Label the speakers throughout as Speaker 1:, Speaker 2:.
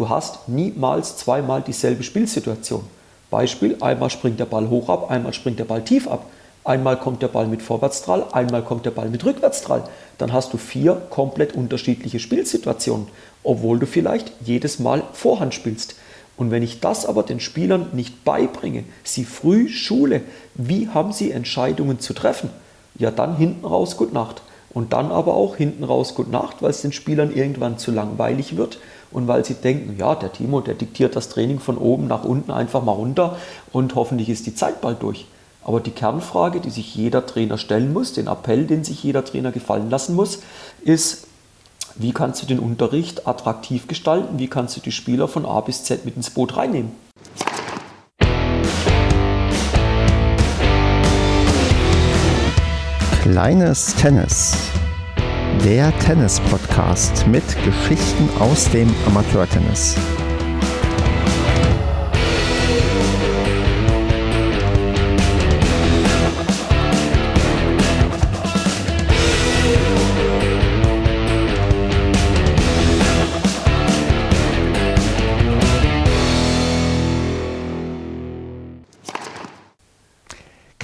Speaker 1: du hast niemals zweimal dieselbe Spielsituation. Beispiel, einmal springt der Ball hoch ab, einmal springt der Ball tief ab. Einmal kommt der Ball mit Vorwärtstrall, einmal kommt der Ball mit Rückwärtstrall. Dann hast du vier komplett unterschiedliche Spielsituationen, obwohl du vielleicht jedes Mal Vorhand spielst. Und wenn ich das aber den Spielern nicht beibringe, sie früh schule, wie haben sie Entscheidungen zu treffen, ja dann hinten raus Gut Nacht. Und dann aber auch hinten raus Gut Nacht, weil es den Spielern irgendwann zu langweilig wird und weil sie denken, ja, der Timo, der diktiert das Training von oben nach unten einfach mal runter und hoffentlich ist die Zeit bald durch. Aber die Kernfrage, die sich jeder Trainer stellen muss, den Appell, den sich jeder Trainer gefallen lassen muss, ist, wie kannst du den Unterricht attraktiv gestalten? Wie kannst du die Spieler von A bis Z mit ins Boot reinnehmen?
Speaker 2: Kleines Tennis. Der Tennis-Podcast mit Geschichten aus dem Amateurtennis.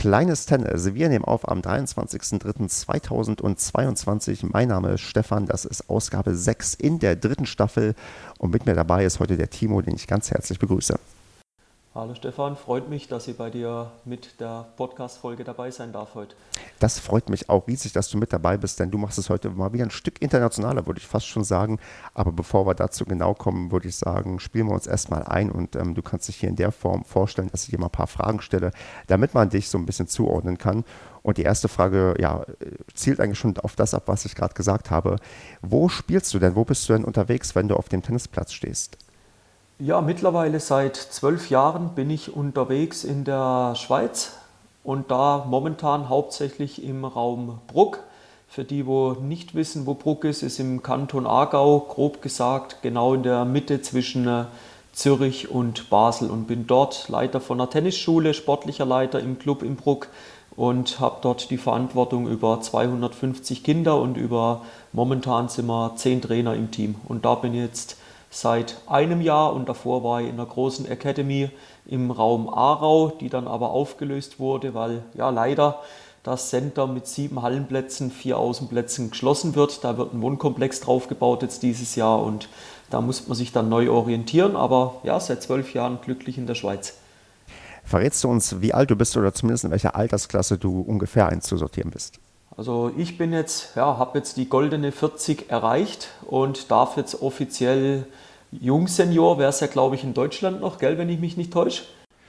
Speaker 2: Kleines Tennis. Wir nehmen auf am 23.03.2022. Mein Name ist Stefan, das ist Ausgabe 6 in der dritten Staffel und mit mir dabei ist heute der Timo, den ich ganz herzlich begrüße.
Speaker 1: Hallo Stefan, freut mich, dass ich bei dir mit der Podcast-Folge dabei sein darf heute.
Speaker 2: Das freut mich auch riesig, dass du mit dabei bist, denn du machst es heute mal wieder ein Stück internationaler, würde ich fast schon sagen. Aber bevor wir dazu genau kommen, würde ich sagen, spielen wir uns erstmal ein und ähm, du kannst dich hier in der Form vorstellen, dass ich dir mal ein paar Fragen stelle, damit man dich so ein bisschen zuordnen kann. Und die erste Frage, ja, zielt eigentlich schon auf das ab, was ich gerade gesagt habe. Wo spielst du denn? Wo bist du denn unterwegs, wenn du auf dem Tennisplatz stehst?
Speaker 1: Ja, mittlerweile seit zwölf Jahren bin ich unterwegs in der Schweiz und da momentan hauptsächlich im Raum Bruck. Für die, wo nicht wissen, wo Bruck ist, ist im Kanton Aargau, grob gesagt, genau in der Mitte zwischen äh, Zürich und Basel und bin dort Leiter von einer Tennisschule, sportlicher Leiter im Club in Bruck und habe dort die Verantwortung über 250 Kinder und über momentan sind wir zehn Trainer im Team. Und da bin ich jetzt seit einem Jahr und davor war ich in einer großen Academy im Raum Aarau, die dann aber aufgelöst wurde, weil ja leider das Center mit sieben Hallenplätzen, vier Außenplätzen geschlossen wird. Da wird ein Wohnkomplex draufgebaut jetzt dieses Jahr und da muss man sich dann neu orientieren. Aber ja, seit zwölf Jahren glücklich in der Schweiz.
Speaker 2: Verrätst du uns, wie alt du bist oder zumindest in welcher Altersklasse du ungefähr einzusortieren bist?
Speaker 1: Also ich bin jetzt, ja, habe jetzt die goldene 40 erreicht und darf jetzt offiziell Jungsenior, wäre es ja glaube ich in Deutschland noch, gell, wenn ich mich nicht täusche.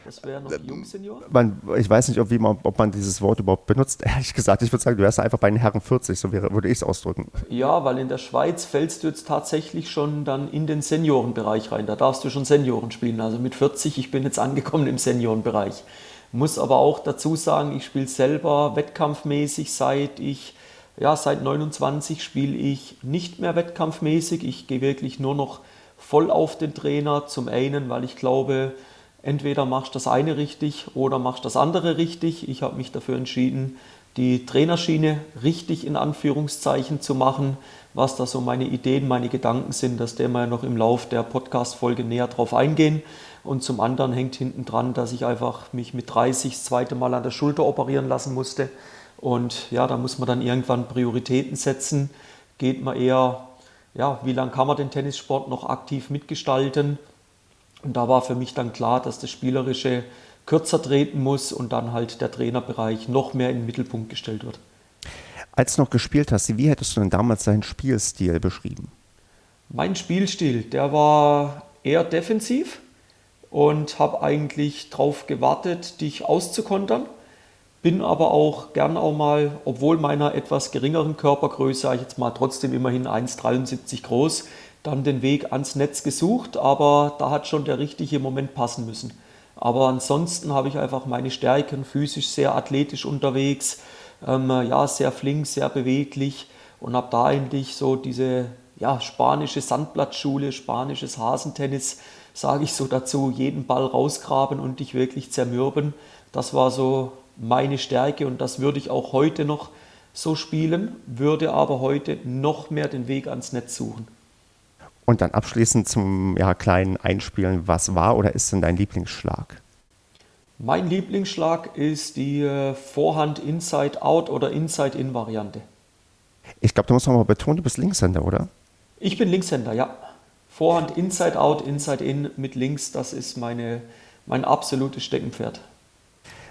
Speaker 2: Das wäre noch Jungsenior? Man, ich weiß nicht, ob, man, ob man dieses Wort überhaupt benutzt. Ehrlich gesagt, ich würde sagen, du wärst einfach bei den Herren 40, so wäre, würde ich es ausdrücken.
Speaker 1: Ja, weil in der Schweiz fällst du jetzt tatsächlich schon dann in den Seniorenbereich rein. Da darfst du schon Senioren spielen. Also mit 40, ich bin jetzt angekommen im Seniorenbereich. Muss aber auch dazu sagen, ich spiele selber wettkampfmäßig seit ich, ja, seit 29 spiele ich nicht mehr wettkampfmäßig. Ich gehe wirklich nur noch voll auf den Trainer. Zum einen, weil ich glaube, entweder machst du das eine richtig oder machst das andere richtig. Ich habe mich dafür entschieden, die Trainerschiene richtig in Anführungszeichen zu machen, was da so meine Ideen, meine Gedanken sind, dass der mal noch im Lauf der Podcast-Folge näher drauf eingehen. Und zum anderen hängt hinten dran, dass ich einfach mich mit 30 das zweite Mal an der Schulter operieren lassen musste. Und ja, da muss man dann irgendwann Prioritäten setzen. Geht man eher, ja, wie lange kann man den Tennissport noch aktiv mitgestalten? Und da war für mich dann klar, dass das Spielerische kürzer treten muss und dann halt der Trainerbereich noch mehr in den Mittelpunkt gestellt wird.
Speaker 2: Als du noch gespielt hast, wie hättest du denn damals deinen Spielstil beschrieben?
Speaker 1: Mein Spielstil, der war eher defensiv und habe eigentlich darauf gewartet, dich auszukontern. Bin aber auch gern auch mal, obwohl meiner etwas geringeren Körpergröße, sage ich jetzt mal trotzdem immerhin 1,73 groß, dann den Weg ans Netz gesucht, aber da hat schon der richtige Moment passen müssen. Aber ansonsten habe ich einfach meine Stärken, physisch sehr athletisch unterwegs, ähm, ja, sehr flink, sehr beweglich und habe da eigentlich so diese ja, spanische Sandblattschule, spanisches Hasentennis sage ich so dazu, jeden Ball rausgraben und dich wirklich zermürben. Das war so meine Stärke und das würde ich auch heute noch so spielen, würde aber heute noch mehr den Weg ans Netz suchen.
Speaker 2: Und dann abschließend zum ja, kleinen Einspielen, was war oder ist denn dein Lieblingsschlag?
Speaker 1: Mein Lieblingsschlag ist die äh, Vorhand Inside-Out oder Inside-In-Variante.
Speaker 2: Ich glaube, du musst noch mal betonen, du bist Linkshänder, oder?
Speaker 1: Ich bin Linkshänder, ja. Vorhand Inside-Out, Inside-In mit links, das ist meine, mein absolutes Steckenpferd.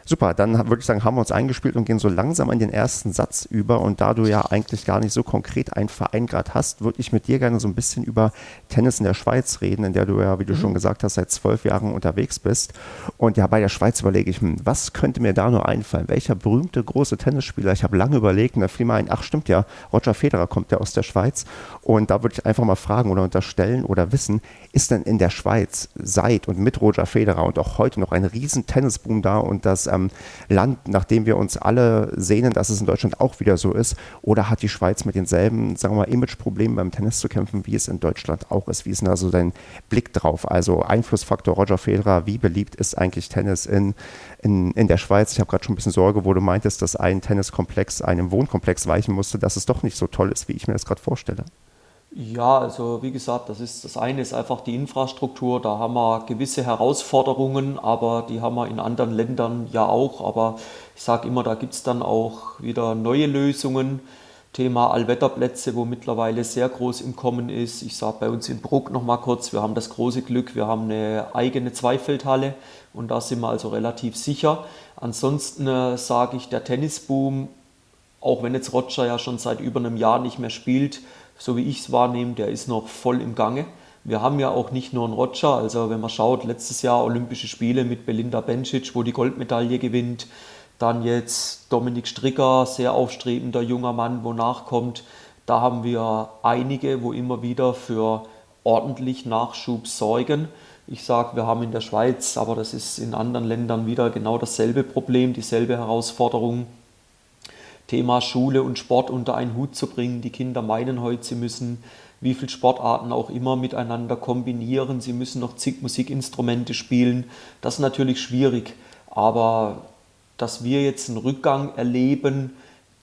Speaker 2: Super, dann würde ich sagen, haben wir uns eingespielt und gehen so langsam in den ersten Satz über. Und da du ja eigentlich gar nicht so konkret einen Verein gerade hast, würde ich mit dir gerne so ein bisschen über Tennis in der Schweiz reden, in der du ja, wie du mhm. schon gesagt hast, seit zwölf Jahren unterwegs bist. Und ja, bei der Schweiz überlege ich, hm, was könnte mir da nur einfallen? Welcher berühmte große Tennisspieler? Ich habe lange überlegt und da fiel mir ein, ach stimmt ja, Roger Federer kommt ja aus der Schweiz. Und da würde ich einfach mal fragen oder unterstellen oder wissen, ist denn in der Schweiz seit und mit Roger Federer und auch heute noch ein riesen Tennisboom da und das ähm, Land, nachdem wir uns alle sehnen, dass es in Deutschland auch wieder so ist? Oder hat die Schweiz mit denselben, sagen wir mal, Imageproblemen beim Tennis zu kämpfen, wie es in Deutschland auch ist? Wie ist denn also dein Blick drauf? Also Einflussfaktor Roger Federer, wie beliebt ist eigentlich Tennis in, in, in der Schweiz? Ich habe gerade schon ein bisschen Sorge, wo du meintest, dass ein Tenniskomplex einem Wohnkomplex weichen musste, dass es doch nicht so toll ist, wie ich mir das gerade vorstelle.
Speaker 1: Ja, also wie gesagt, das ist das eine ist einfach die Infrastruktur. Da haben wir gewisse Herausforderungen, aber die haben wir in anderen Ländern ja auch. Aber ich sage immer, da gibt es dann auch wieder neue Lösungen. Thema Allwetterplätze, wo mittlerweile sehr groß im Kommen ist. Ich sage bei uns in Bruck noch mal kurz, wir haben das große Glück, wir haben eine eigene Zweifeldhalle und da sind wir also relativ sicher. Ansonsten äh, sage ich, der Tennisboom, auch wenn jetzt Roger ja schon seit über einem Jahr nicht mehr spielt, so wie ich es wahrnehme, der ist noch voll im Gange. Wir haben ja auch nicht nur einen Roger, also wenn man schaut, letztes Jahr Olympische Spiele mit Belinda Bencic, wo die Goldmedaille gewinnt, dann jetzt Dominik Stricker, sehr aufstrebender junger Mann, wo nachkommt. Da haben wir einige, wo immer wieder für ordentlich Nachschub sorgen. Ich sage, wir haben in der Schweiz, aber das ist in anderen Ländern wieder genau dasselbe Problem, dieselbe Herausforderung. Thema Schule und Sport unter einen Hut zu bringen. Die Kinder meinen heute, sie müssen wie viele Sportarten auch immer miteinander kombinieren. Sie müssen noch zig Musikinstrumente spielen. Das ist natürlich schwierig. Aber dass wir jetzt einen Rückgang erleben,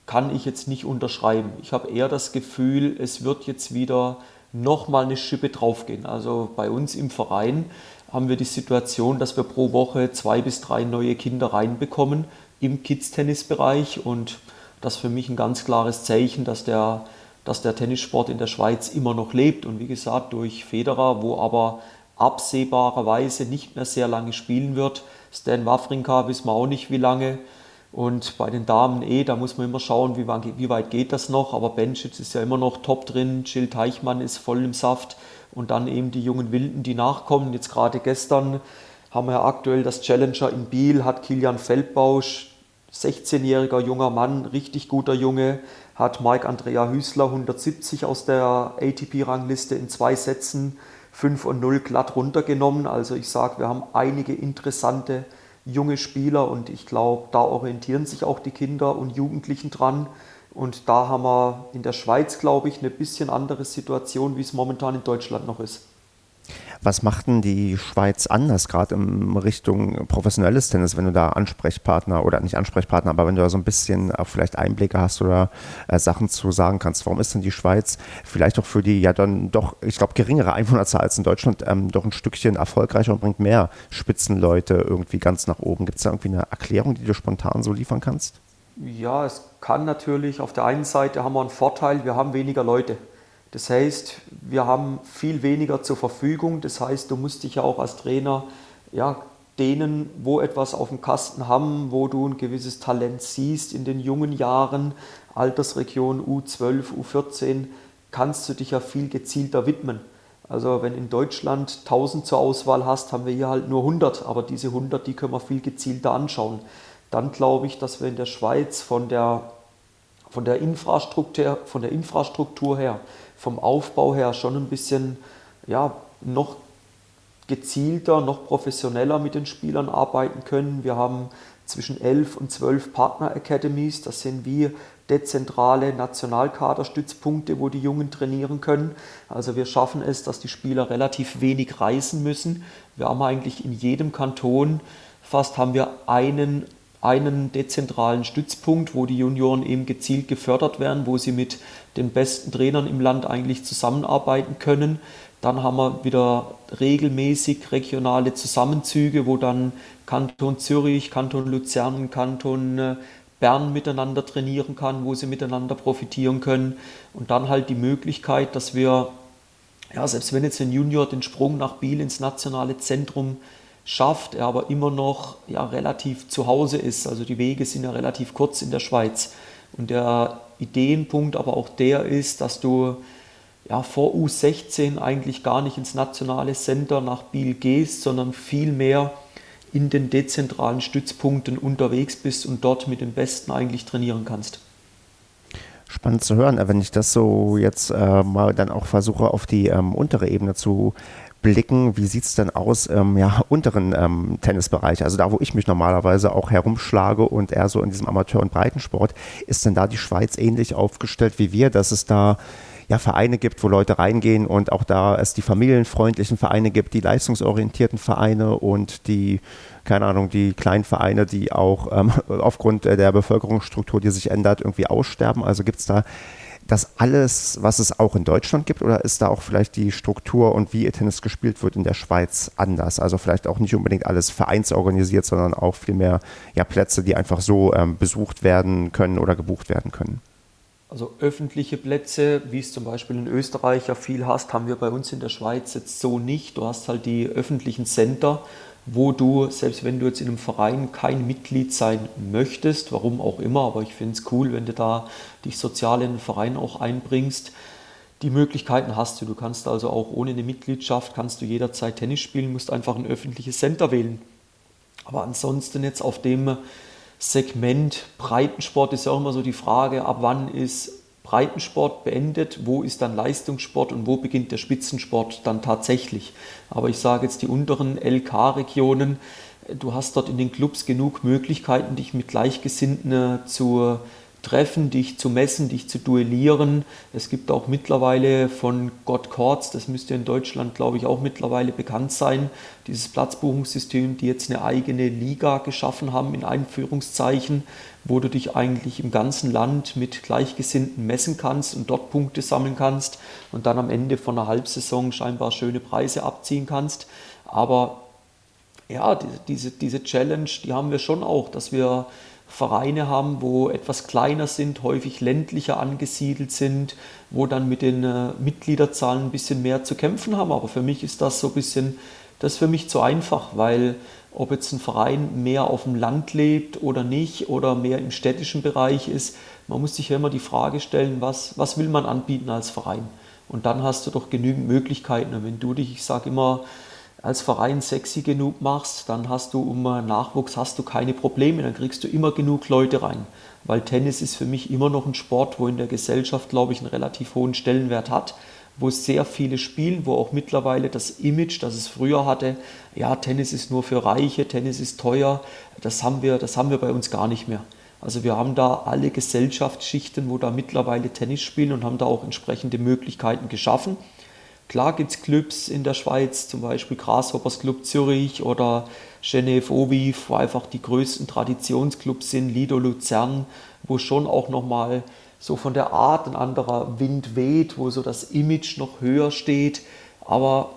Speaker 1: kann ich jetzt nicht unterschreiben. Ich habe eher das Gefühl, es wird jetzt wieder nochmal eine Schippe draufgehen. Also bei uns im Verein haben wir die Situation, dass wir pro Woche zwei bis drei neue Kinder reinbekommen im Kids-Tennis-Bereich und das ist für mich ein ganz klares Zeichen, dass der, dass der Tennissport in der Schweiz immer noch lebt. Und wie gesagt, durch Federer, wo aber absehbarerweise nicht mehr sehr lange spielen wird. Stan Wawrinka wissen wir auch nicht, wie lange. Und bei den Damen eh, da muss man immer schauen, wie, wie weit geht das noch. Aber Bencic ist ja immer noch top drin, Jill Teichmann ist voll im Saft. Und dann eben die jungen Wilden, die nachkommen. Jetzt gerade gestern haben wir ja aktuell das Challenger in Biel, hat Kilian Feldbausch 16-jähriger junger Mann, richtig guter Junge, hat Mike Andrea Hüßler 170 aus der ATP-Rangliste in zwei Sätzen 5 und 0 glatt runtergenommen. Also ich sage, wir haben einige interessante junge Spieler und ich glaube, da orientieren sich auch die Kinder und Jugendlichen dran. Und da haben wir in der Schweiz, glaube ich, eine bisschen andere Situation, wie es momentan in Deutschland noch ist.
Speaker 2: Was macht denn die Schweiz anders, gerade in Richtung professionelles Tennis, wenn du da Ansprechpartner oder nicht Ansprechpartner, aber wenn du da so ein bisschen auch vielleicht Einblicke hast oder äh, Sachen zu sagen kannst? Warum ist denn die Schweiz vielleicht auch für die ja dann doch, ich glaube, geringere Einwohnerzahl als in Deutschland ähm, doch ein Stückchen erfolgreicher und bringt mehr Spitzenleute irgendwie ganz nach oben? Gibt es da irgendwie eine Erklärung, die du spontan so liefern kannst?
Speaker 1: Ja, es kann natürlich, auf der einen Seite haben wir einen Vorteil, wir haben weniger Leute. Das heißt, wir haben viel weniger zur Verfügung. Das heißt, du musst dich ja auch als Trainer ja, denen, wo etwas auf dem Kasten haben, wo du ein gewisses Talent siehst in den jungen Jahren, Altersregion U12, U14, kannst du dich ja viel gezielter widmen. Also wenn in Deutschland 1000 zur Auswahl hast, haben wir hier halt nur 100, aber diese 100, die können wir viel gezielter anschauen. Dann glaube ich, dass wir in der Schweiz von der, von der, Infrastruktur, von der Infrastruktur her vom Aufbau her schon ein bisschen ja, noch gezielter, noch professioneller mit den Spielern arbeiten können. Wir haben zwischen elf und zwölf Partner-Academies. Das sind wie dezentrale Nationalkaderstützpunkte, wo die Jungen trainieren können. Also wir schaffen es, dass die Spieler relativ wenig reisen müssen. Wir haben eigentlich in jedem Kanton fast haben wir einen einen dezentralen Stützpunkt, wo die Junioren eben gezielt gefördert werden, wo sie mit den besten Trainern im Land eigentlich zusammenarbeiten können. Dann haben wir wieder regelmäßig regionale Zusammenzüge, wo dann Kanton Zürich, Kanton Luzern, Kanton äh, Bern miteinander trainieren kann, wo sie miteinander profitieren können. Und dann halt die Möglichkeit, dass wir, ja, selbst wenn jetzt ein Junior den Sprung nach Biel ins nationale Zentrum schafft, er aber immer noch ja, relativ zu Hause ist. Also die Wege sind ja relativ kurz in der Schweiz. Und der Ideenpunkt aber auch der ist, dass du ja, vor U16 eigentlich gar nicht ins nationale Center nach Biel gehst, sondern vielmehr in den dezentralen Stützpunkten unterwegs bist und dort mit den Besten eigentlich trainieren kannst.
Speaker 2: Spannend zu hören, wenn ich das so jetzt äh, mal dann auch versuche auf die ähm, untere Ebene zu blicken, wie sieht es denn aus im ähm, ja, unteren ähm, Tennisbereich, also da, wo ich mich normalerweise auch herumschlage und eher so in diesem Amateur- und Breitensport, ist denn da die Schweiz ähnlich aufgestellt wie wir, dass es da ja, Vereine gibt, wo Leute reingehen und auch da es die familienfreundlichen Vereine gibt, die leistungsorientierten Vereine und die, keine Ahnung, die kleinen Vereine, die auch ähm, aufgrund der Bevölkerungsstruktur, die sich ändert, irgendwie aussterben. Also gibt es da das alles, was es auch in Deutschland gibt, oder ist da auch vielleicht die Struktur und wie Tennis gespielt wird in der Schweiz anders? Also vielleicht auch nicht unbedingt alles vereinsorganisiert, sondern auch vielmehr ja, Plätze, die einfach so ähm, besucht werden können oder gebucht werden können.
Speaker 1: Also öffentliche Plätze, wie es zum Beispiel in Österreich ja viel hast, haben wir bei uns in der Schweiz jetzt so nicht. Du hast halt die öffentlichen Center, wo du, selbst wenn du jetzt in einem Verein kein Mitglied sein möchtest, warum auch immer, aber ich finde es cool, wenn du da dich sozial in den Verein auch einbringst, die Möglichkeiten hast du. Du kannst also auch ohne eine Mitgliedschaft, kannst du jederzeit Tennis spielen, musst einfach ein öffentliches Center wählen. Aber ansonsten jetzt auf dem Segment Breitensport ist ja auch immer so die Frage, ab wann ist Breitensport beendet, wo ist dann Leistungssport und wo beginnt der Spitzensport dann tatsächlich. Aber ich sage jetzt die unteren LK-Regionen, du hast dort in den Clubs genug Möglichkeiten, dich mit Gleichgesinnten zu treffen, dich zu messen, dich zu duellieren. Es gibt auch mittlerweile von God Courts, das müsste in Deutschland, glaube ich, auch mittlerweile bekannt sein, dieses Platzbuchungssystem, die jetzt eine eigene Liga geschaffen haben, in Einführungszeichen, wo du dich eigentlich im ganzen Land mit Gleichgesinnten messen kannst und dort Punkte sammeln kannst und dann am Ende von einer Halbsaison scheinbar schöne Preise abziehen kannst. Aber ja, diese, diese Challenge, die haben wir schon auch, dass wir Vereine haben, wo etwas kleiner sind, häufig ländlicher angesiedelt sind, wo dann mit den äh, Mitgliederzahlen ein bisschen mehr zu kämpfen haben. Aber für mich ist das so ein bisschen, das ist für mich zu einfach, weil ob jetzt ein Verein mehr auf dem Land lebt oder nicht oder mehr im städtischen Bereich ist, man muss sich ja immer die Frage stellen, was, was will man anbieten als Verein? Und dann hast du doch genügend Möglichkeiten. Und wenn du dich, ich sage immer, als Verein sexy genug machst, dann hast du um Nachwuchs hast du keine Probleme, dann kriegst du immer genug Leute rein. Weil Tennis ist für mich immer noch ein Sport, wo in der Gesellschaft, glaube ich, einen relativ hohen Stellenwert hat, wo sehr viele spielen, wo auch mittlerweile das Image, das es früher hatte, ja, Tennis ist nur für Reiche, Tennis ist teuer, das haben wir, das haben wir bei uns gar nicht mehr. Also wir haben da alle Gesellschaftsschichten, wo da mittlerweile Tennis spielen und haben da auch entsprechende Möglichkeiten geschaffen. Klar gibt es Clubs in der Schweiz, zum Beispiel Grasshoppers Club Zürich oder Genève Oviv, wo einfach die größten Traditionsclubs sind, Lido Luzern, wo schon auch nochmal so von der Art ein anderer Wind weht, wo so das Image noch höher steht. Aber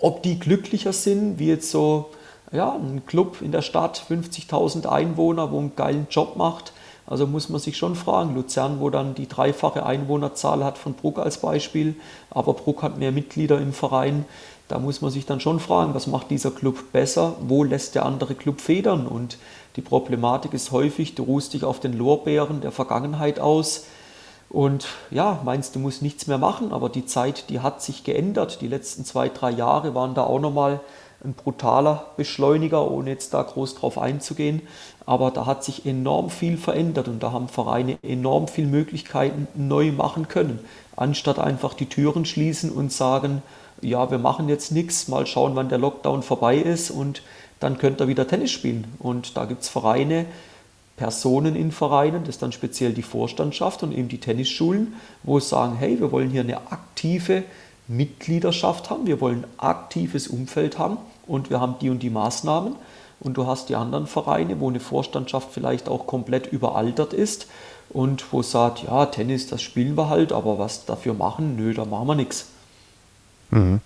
Speaker 1: ob die glücklicher sind, wie jetzt so ja, ein Club in der Stadt, 50.000 Einwohner, wo einen geilen Job macht, also muss man sich schon fragen, Luzern, wo dann die dreifache Einwohnerzahl hat von Bruck als Beispiel, aber Bruck hat mehr Mitglieder im Verein, da muss man sich dann schon fragen, was macht dieser Club besser, wo lässt der andere Club federn? Und die Problematik ist häufig, du ruhst dich auf den Lorbeeren der Vergangenheit aus und ja, meinst du musst nichts mehr machen, aber die Zeit, die hat sich geändert. Die letzten zwei, drei Jahre waren da auch nochmal ein brutaler Beschleuniger, ohne jetzt da groß drauf einzugehen. Aber da hat sich enorm viel verändert und da haben Vereine enorm viele Möglichkeiten neu machen können, anstatt einfach die Türen schließen und sagen, ja, wir machen jetzt nichts, mal schauen, wann der Lockdown vorbei ist und dann könnt ihr wieder Tennis spielen. Und da gibt es Vereine, Personen in Vereinen, das ist dann speziell die Vorstandschaft und eben die Tennisschulen, wo es sagen, hey, wir wollen hier eine aktive Mitgliedschaft haben, wir wollen ein aktives Umfeld haben und wir haben die und die Maßnahmen. Und du hast die anderen Vereine, wo eine Vorstandschaft vielleicht auch komplett überaltert ist und wo sagt, ja, Tennis, das spielen wir halt, aber was dafür machen, nö, da machen wir nichts.
Speaker 2: Mhm.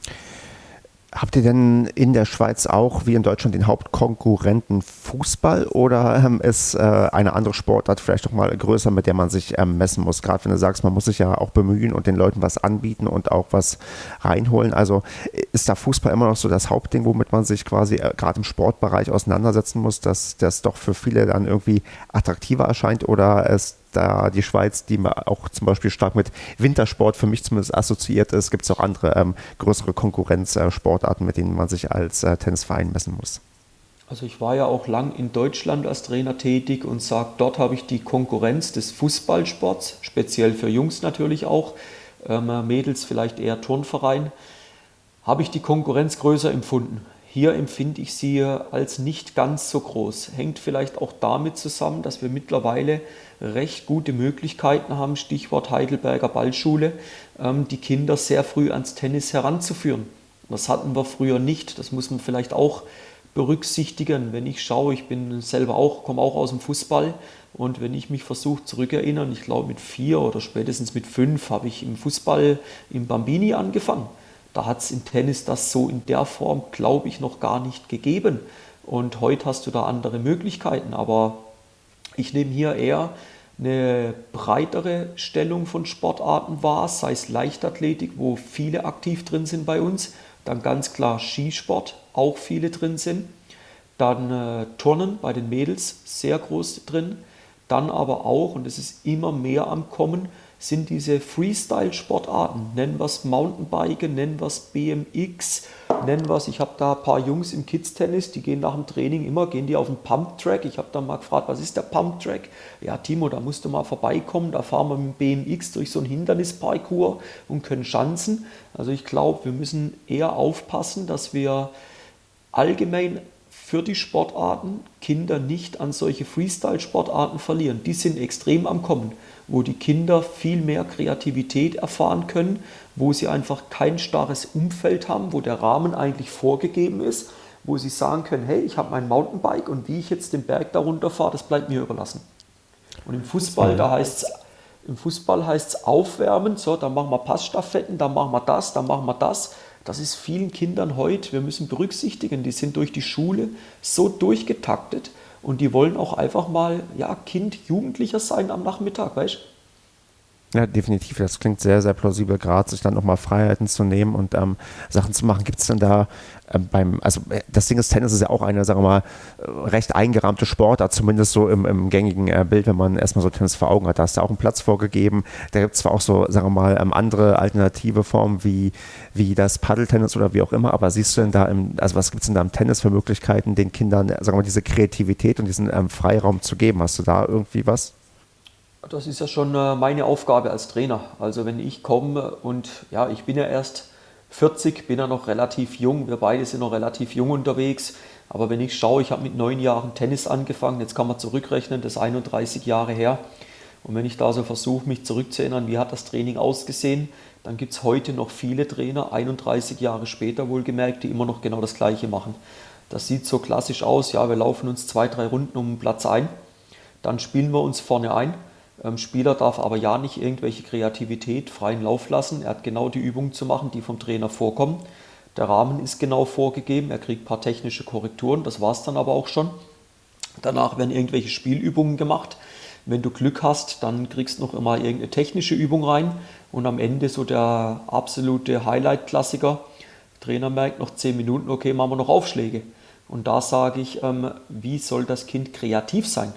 Speaker 2: Habt ihr denn in der Schweiz auch wie in Deutschland den Hauptkonkurrenten Fußball oder ähm, ist äh, eine andere Sportart vielleicht doch mal größer, mit der man sich ähm, messen muss? Gerade wenn du sagst, man muss sich ja auch bemühen und den Leuten was anbieten und auch was reinholen. Also ist da Fußball immer noch so das Hauptding, womit man sich quasi äh, gerade im Sportbereich auseinandersetzen muss, dass das doch für viele dann irgendwie attraktiver erscheint oder ist da die Schweiz, die auch zum Beispiel stark mit Wintersport für mich zumindest assoziiert ist, gibt es auch andere ähm, größere Konkurrenzsportarten, mit denen man sich als äh, Tennisverein messen muss.
Speaker 1: Also ich war ja auch lang in Deutschland als Trainer tätig und sage, dort habe ich die Konkurrenz des Fußballsports, speziell für Jungs natürlich auch, ähm, Mädels vielleicht eher Turnverein, habe ich die Konkurrenz größer empfunden. Hier empfinde ich sie als nicht ganz so groß. Hängt vielleicht auch damit zusammen, dass wir mittlerweile recht gute Möglichkeiten haben, Stichwort Heidelberger Ballschule, ähm, die Kinder sehr früh ans Tennis heranzuführen. Das hatten wir früher nicht. Das muss man vielleicht auch berücksichtigen. Wenn ich schaue, ich bin selber auch, komme auch aus dem Fußball und wenn ich mich versuche zurückerinnern, ich glaube mit vier oder spätestens mit fünf habe ich im Fußball im Bambini angefangen. Da hat es im Tennis das so in der Form, glaube ich, noch gar nicht gegeben. Und heute hast du da andere Möglichkeiten. Aber ich nehme hier eher eine breitere Stellung von Sportarten wahr, sei es Leichtathletik, wo viele aktiv drin sind bei uns. Dann ganz klar Skisport, auch viele drin sind. Dann äh, Turnen bei den Mädels, sehr groß drin. Dann aber auch, und es ist immer mehr am Kommen, sind diese Freestyle-Sportarten. Nennen wir es Mountainbiken, nennen wir es BMX, nennen wir es, ich habe da ein paar Jungs im Kids-Tennis, die gehen nach dem Training immer, gehen die auf den Pump-Track. Ich habe dann mal gefragt, was ist der Pump-Track? Ja, Timo, da musst du mal vorbeikommen, da fahren wir mit dem BMX durch so einen Hindernisparcours und können Schanzen. Also ich glaube, wir müssen eher aufpassen, dass wir allgemein für die Sportarten Kinder nicht an solche Freestyle-Sportarten verlieren. Die sind extrem am Kommen wo die Kinder viel mehr Kreativität erfahren können, wo sie einfach kein starres Umfeld haben, wo der Rahmen eigentlich vorgegeben ist, wo sie sagen können, hey, ich habe mein Mountainbike und wie ich jetzt den Berg darunter fahre, das bleibt mir überlassen. Und im Fußball, da heißt es, im Fußball heißt es aufwärmen, so, dann machen wir Passstaffetten, dann machen wir das, dann machen wir das. Das ist vielen Kindern heute, wir müssen berücksichtigen, die sind durch die Schule so durchgetaktet, und die wollen auch einfach mal, ja, Kind, Jugendlicher sein am Nachmittag, weißt
Speaker 2: du? Ja, definitiv. Das klingt sehr, sehr plausibel, gerade sich dann nochmal Freiheiten zu nehmen und ähm, Sachen zu machen. Gibt es denn da ähm, beim, also äh, das Ding ist, Tennis ist ja auch eine, sagen wir mal, äh, recht eingerahmte Sportart, zumindest so im, im gängigen äh, Bild, wenn man erstmal so Tennis vor Augen hat. Da ist ja auch ein Platz vorgegeben. Da gibt es zwar auch so, sagen wir mal, ähm, andere alternative Formen wie, wie das Paddeltennis oder wie auch immer, aber siehst du denn da im, also was gibt es denn da im Tennis für Möglichkeiten, den Kindern, sagen wir mal, diese Kreativität und diesen ähm, Freiraum zu geben? Hast du da irgendwie was?
Speaker 1: Das ist ja schon meine Aufgabe als Trainer. Also wenn ich komme und ja, ich bin ja erst 40, bin ja noch relativ jung, wir beide sind noch relativ jung unterwegs. Aber wenn ich schaue, ich habe mit neun Jahren Tennis angefangen, jetzt kann man zurückrechnen, das ist 31 Jahre her. Und wenn ich da so versuche, mich zurückzuerinnern, wie hat das Training ausgesehen, dann gibt es heute noch viele Trainer, 31 Jahre später wohlgemerkt, die immer noch genau das Gleiche machen. Das sieht so klassisch aus, ja, wir laufen uns zwei, drei Runden um den Platz ein, dann spielen wir uns vorne ein Spieler darf aber ja nicht irgendwelche Kreativität freien Lauf lassen. Er hat genau die Übungen zu machen, die vom Trainer vorkommen. Der Rahmen ist genau vorgegeben. Er kriegt ein paar technische Korrekturen. Das war es dann aber auch schon. Danach werden irgendwelche Spielübungen gemacht. Wenn du Glück hast, dann kriegst du noch immer irgendeine technische Übung rein. Und am Ende so der absolute Highlight-Klassiker. Trainer merkt noch 10 Minuten, okay, machen wir noch Aufschläge. Und da sage ich, ähm, wie soll das Kind kreativ sein?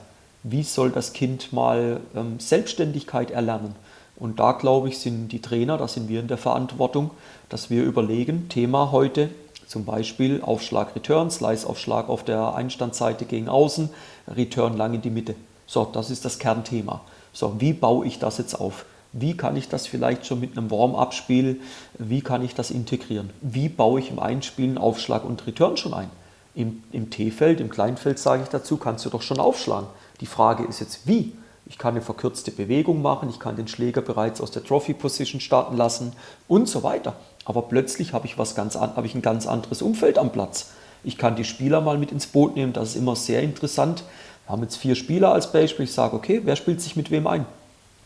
Speaker 1: Wie soll das Kind mal ähm, Selbstständigkeit erlernen. Und da glaube ich, sind die Trainer, da sind wir in der Verantwortung, dass wir überlegen, Thema heute zum Beispiel Aufschlag Return, Slice-Aufschlag auf der Einstandseite gegen außen, Return lang in die Mitte. So, das ist das Kernthema. So, wie baue ich das jetzt auf? Wie kann ich das vielleicht schon mit einem Warm-up-Spiel, wie kann ich das integrieren? Wie baue ich im Einspielen Aufschlag und Return schon ein? Im, im T-Feld, im Kleinfeld sage ich dazu, kannst du doch schon aufschlagen. Die Frage ist jetzt, wie? Ich kann eine verkürzte Bewegung machen, ich kann den Schläger bereits aus der Trophy Position starten lassen und so weiter. Aber plötzlich habe ich, was ganz habe ich ein ganz anderes Umfeld am Platz. Ich kann die Spieler mal mit ins Boot nehmen, das ist immer sehr interessant. Wir haben jetzt vier Spieler als Beispiel. Ich sage, okay, wer spielt sich mit wem ein?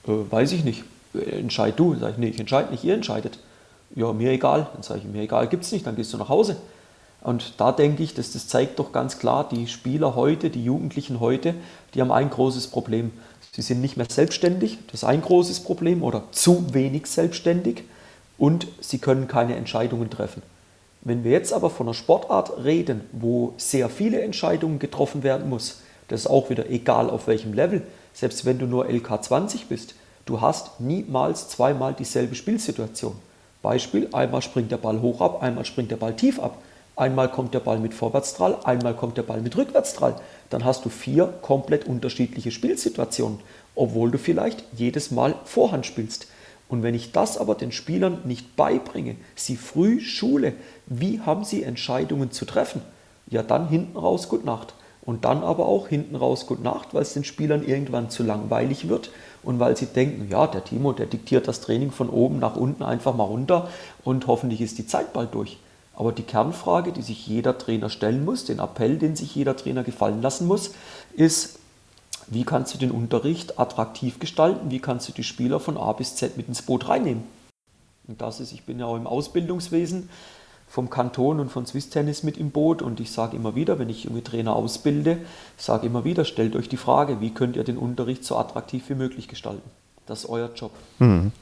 Speaker 1: Äh, weiß ich nicht. Entscheid du. Sag ich, nee, ich entscheide nicht, ihr entscheidet. ja, mir egal. Dann sage ich, mir egal, gibt es nicht, dann gehst du nach Hause. Und da denke ich, dass das zeigt doch ganz klar, die Spieler heute, die Jugendlichen heute, die haben ein großes Problem. Sie sind nicht mehr selbstständig, das ist ein großes Problem, oder zu wenig selbstständig und sie können keine Entscheidungen treffen. Wenn wir jetzt aber von einer Sportart reden, wo sehr viele Entscheidungen getroffen werden muss, das ist auch wieder egal auf welchem Level, selbst wenn du nur LK20 bist, du hast niemals zweimal dieselbe Spielsituation. Beispiel, einmal springt der Ball hoch ab, einmal springt der Ball tief ab. Einmal kommt der Ball mit Vorwärtsdrall, einmal kommt der Ball mit Rückwärtsdrall. Dann hast du vier komplett unterschiedliche Spielsituationen, obwohl du vielleicht jedes Mal Vorhand spielst. Und wenn ich das aber den Spielern nicht beibringe, sie früh schule, wie haben sie Entscheidungen zu treffen, ja dann hinten raus gut Nacht. Und dann aber auch hinten raus gut Nacht, weil es den Spielern irgendwann zu langweilig wird und weil sie denken, ja, der Timo, der diktiert das Training von oben nach unten einfach mal runter und hoffentlich ist die Zeit bald durch. Aber die Kernfrage, die sich jeder Trainer stellen muss, den Appell, den sich jeder Trainer gefallen lassen muss, ist, wie kannst du den Unterricht attraktiv gestalten? Wie kannst du die Spieler von A bis Z mit ins Boot reinnehmen? Und das ist, ich bin ja auch im Ausbildungswesen vom Kanton und von Swiss Tennis mit im Boot und ich sage immer wieder, wenn ich junge Trainer ausbilde, sage immer wieder, stellt euch die Frage, wie könnt ihr den Unterricht so attraktiv wie möglich gestalten? Das ist euer Job. Mhm.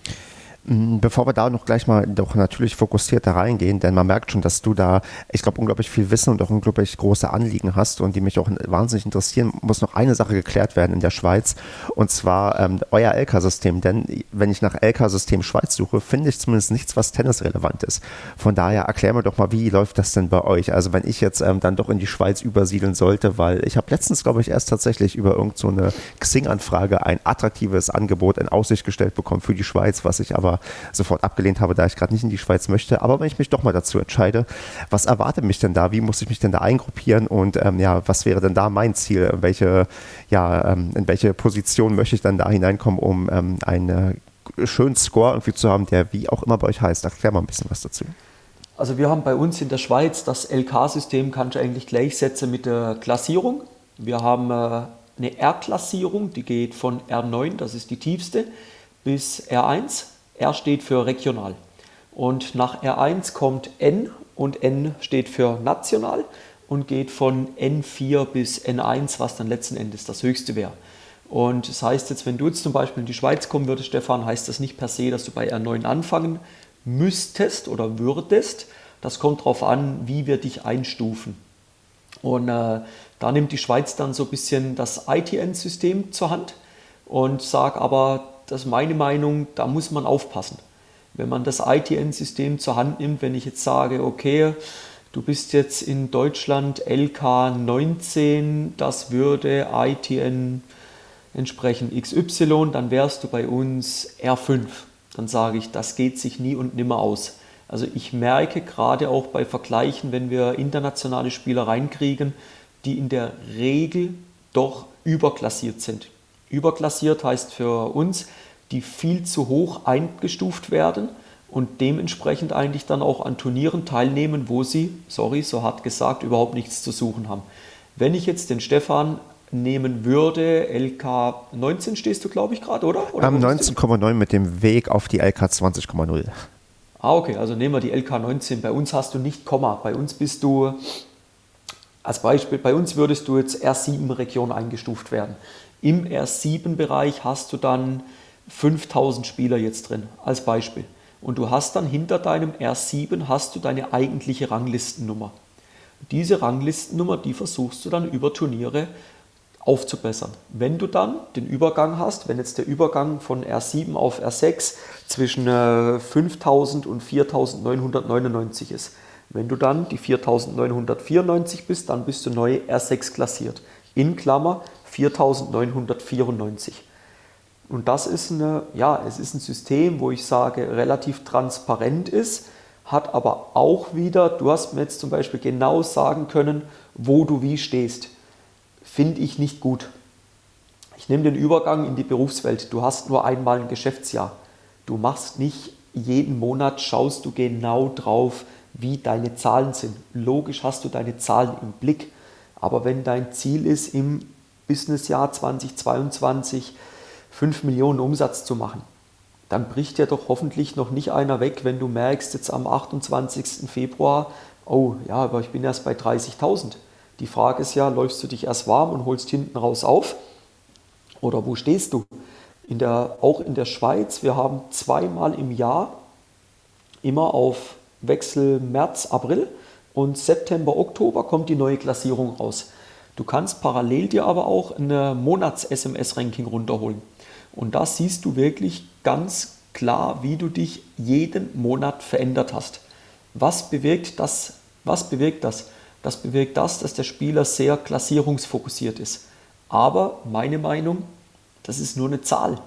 Speaker 2: Mm, bevor wir da noch gleich mal doch natürlich fokussierter reingehen, denn man merkt schon, dass du da, ich glaube, unglaublich viel Wissen und auch unglaublich große Anliegen hast und die mich auch wahnsinnig interessieren, muss noch eine Sache geklärt werden in der Schweiz und zwar ähm, euer LK-System. Denn wenn ich nach LK-System Schweiz suche, finde ich zumindest nichts, was tennisrelevant ist. Von daher erklär mir doch mal, wie läuft das denn bei euch? Also wenn ich jetzt ähm, dann doch in die Schweiz übersiedeln sollte, weil ich habe letztens, glaube ich, erst tatsächlich über irgendeine so Xing-Anfrage ein attraktives Angebot in Aussicht gestellt bekommen für die Schweiz, was ich aber sofort abgelehnt habe, da ich gerade nicht in die Schweiz möchte. Aber wenn ich mich doch mal dazu entscheide, was erwartet mich denn da? Wie muss ich mich denn da eingruppieren? Und ähm, ja, was wäre denn da mein Ziel? Welche, ja, ähm, in welche Position möchte ich dann da hineinkommen, um ähm, einen schönen Score irgendwie zu haben, der wie auch immer bei euch heißt? Erklär mal ein bisschen was dazu.
Speaker 1: Also wir haben bei uns in der Schweiz das LK-System, kannst du eigentlich gleichsetzen mit der Klassierung. Wir haben äh, eine R-Klassierung, die geht von R9, das ist die tiefste, bis R1. R steht für regional. Und nach R1 kommt N und N steht für national und geht von N4 bis N1, was dann letzten Endes das höchste wäre. Und das heißt jetzt, wenn du jetzt zum Beispiel in die Schweiz kommen würdest, Stefan, heißt das nicht per se, dass du bei R9 anfangen müsstest oder würdest. Das kommt darauf an, wie wir dich einstufen. Und äh, da nimmt die Schweiz dann so ein bisschen das ITN-System zur Hand und sagt aber, das ist meine Meinung, da muss man aufpassen. Wenn man das ITN-System zur Hand nimmt, wenn ich jetzt sage, okay, du bist jetzt in Deutschland LK 19, das würde ITN entsprechen XY, dann wärst du bei uns R5. Dann sage ich, das geht sich nie und nimmer aus. Also ich merke gerade auch bei Vergleichen, wenn wir internationale Spieler reinkriegen, die in der Regel doch überklassiert sind. Überklassiert heißt für uns, die viel zu hoch eingestuft werden und dementsprechend eigentlich dann auch an Turnieren teilnehmen, wo sie, sorry, so hart gesagt, überhaupt nichts zu suchen haben. Wenn ich jetzt den Stefan nehmen würde, LK 19 stehst du, glaube ich, gerade, oder? oder
Speaker 2: um, 19,9 mit dem Weg auf die LK 20,0.
Speaker 1: Ah, okay, also nehmen wir die LK 19. Bei uns hast du nicht Komma. Bei uns bist du, als Beispiel, bei uns würdest du jetzt R7-Region eingestuft werden. Im R7-Bereich hast du dann 5000 Spieler jetzt drin, als Beispiel. Und du hast dann hinter deinem R7 hast du deine eigentliche Ranglistennummer. Diese Ranglistennummer, die versuchst du dann über Turniere aufzubessern. Wenn du dann den Übergang hast, wenn jetzt der Übergang von R7 auf R6 zwischen 5000 äh, und 4999 ist, wenn du dann die 4994 bist, dann bist du neu R6 klassiert. In Klammer 4994. Und das ist, eine, ja, es ist ein System, wo ich sage, relativ transparent ist, hat aber auch wieder, du hast mir jetzt zum Beispiel genau sagen können, wo du wie stehst. Finde ich nicht gut. Ich nehme den Übergang in die Berufswelt. Du hast nur einmal ein Geschäftsjahr. Du machst nicht jeden Monat, schaust du genau drauf, wie deine Zahlen sind. Logisch hast du deine Zahlen im Blick. Aber wenn dein Ziel ist, im Businessjahr 2022 5 Millionen Umsatz zu machen, dann bricht ja doch hoffentlich noch nicht einer weg, wenn du merkst, jetzt am 28. Februar, oh ja, aber ich bin erst bei 30.000. Die Frage ist ja, läufst du dich erst warm und holst hinten raus auf? Oder wo stehst du? In der, auch in der Schweiz, wir haben zweimal im Jahr immer auf Wechsel März, April und September, Oktober kommt die neue Klassierung raus. Du kannst parallel dir aber auch eine Monats-SMS-Ranking runterholen. Und da siehst du wirklich ganz klar, wie du dich jeden Monat verändert hast. Was bewirkt das? Was bewirkt das? Das bewirkt das, dass der Spieler sehr klassierungsfokussiert ist. Aber meine Meinung, das ist nur eine Zahl.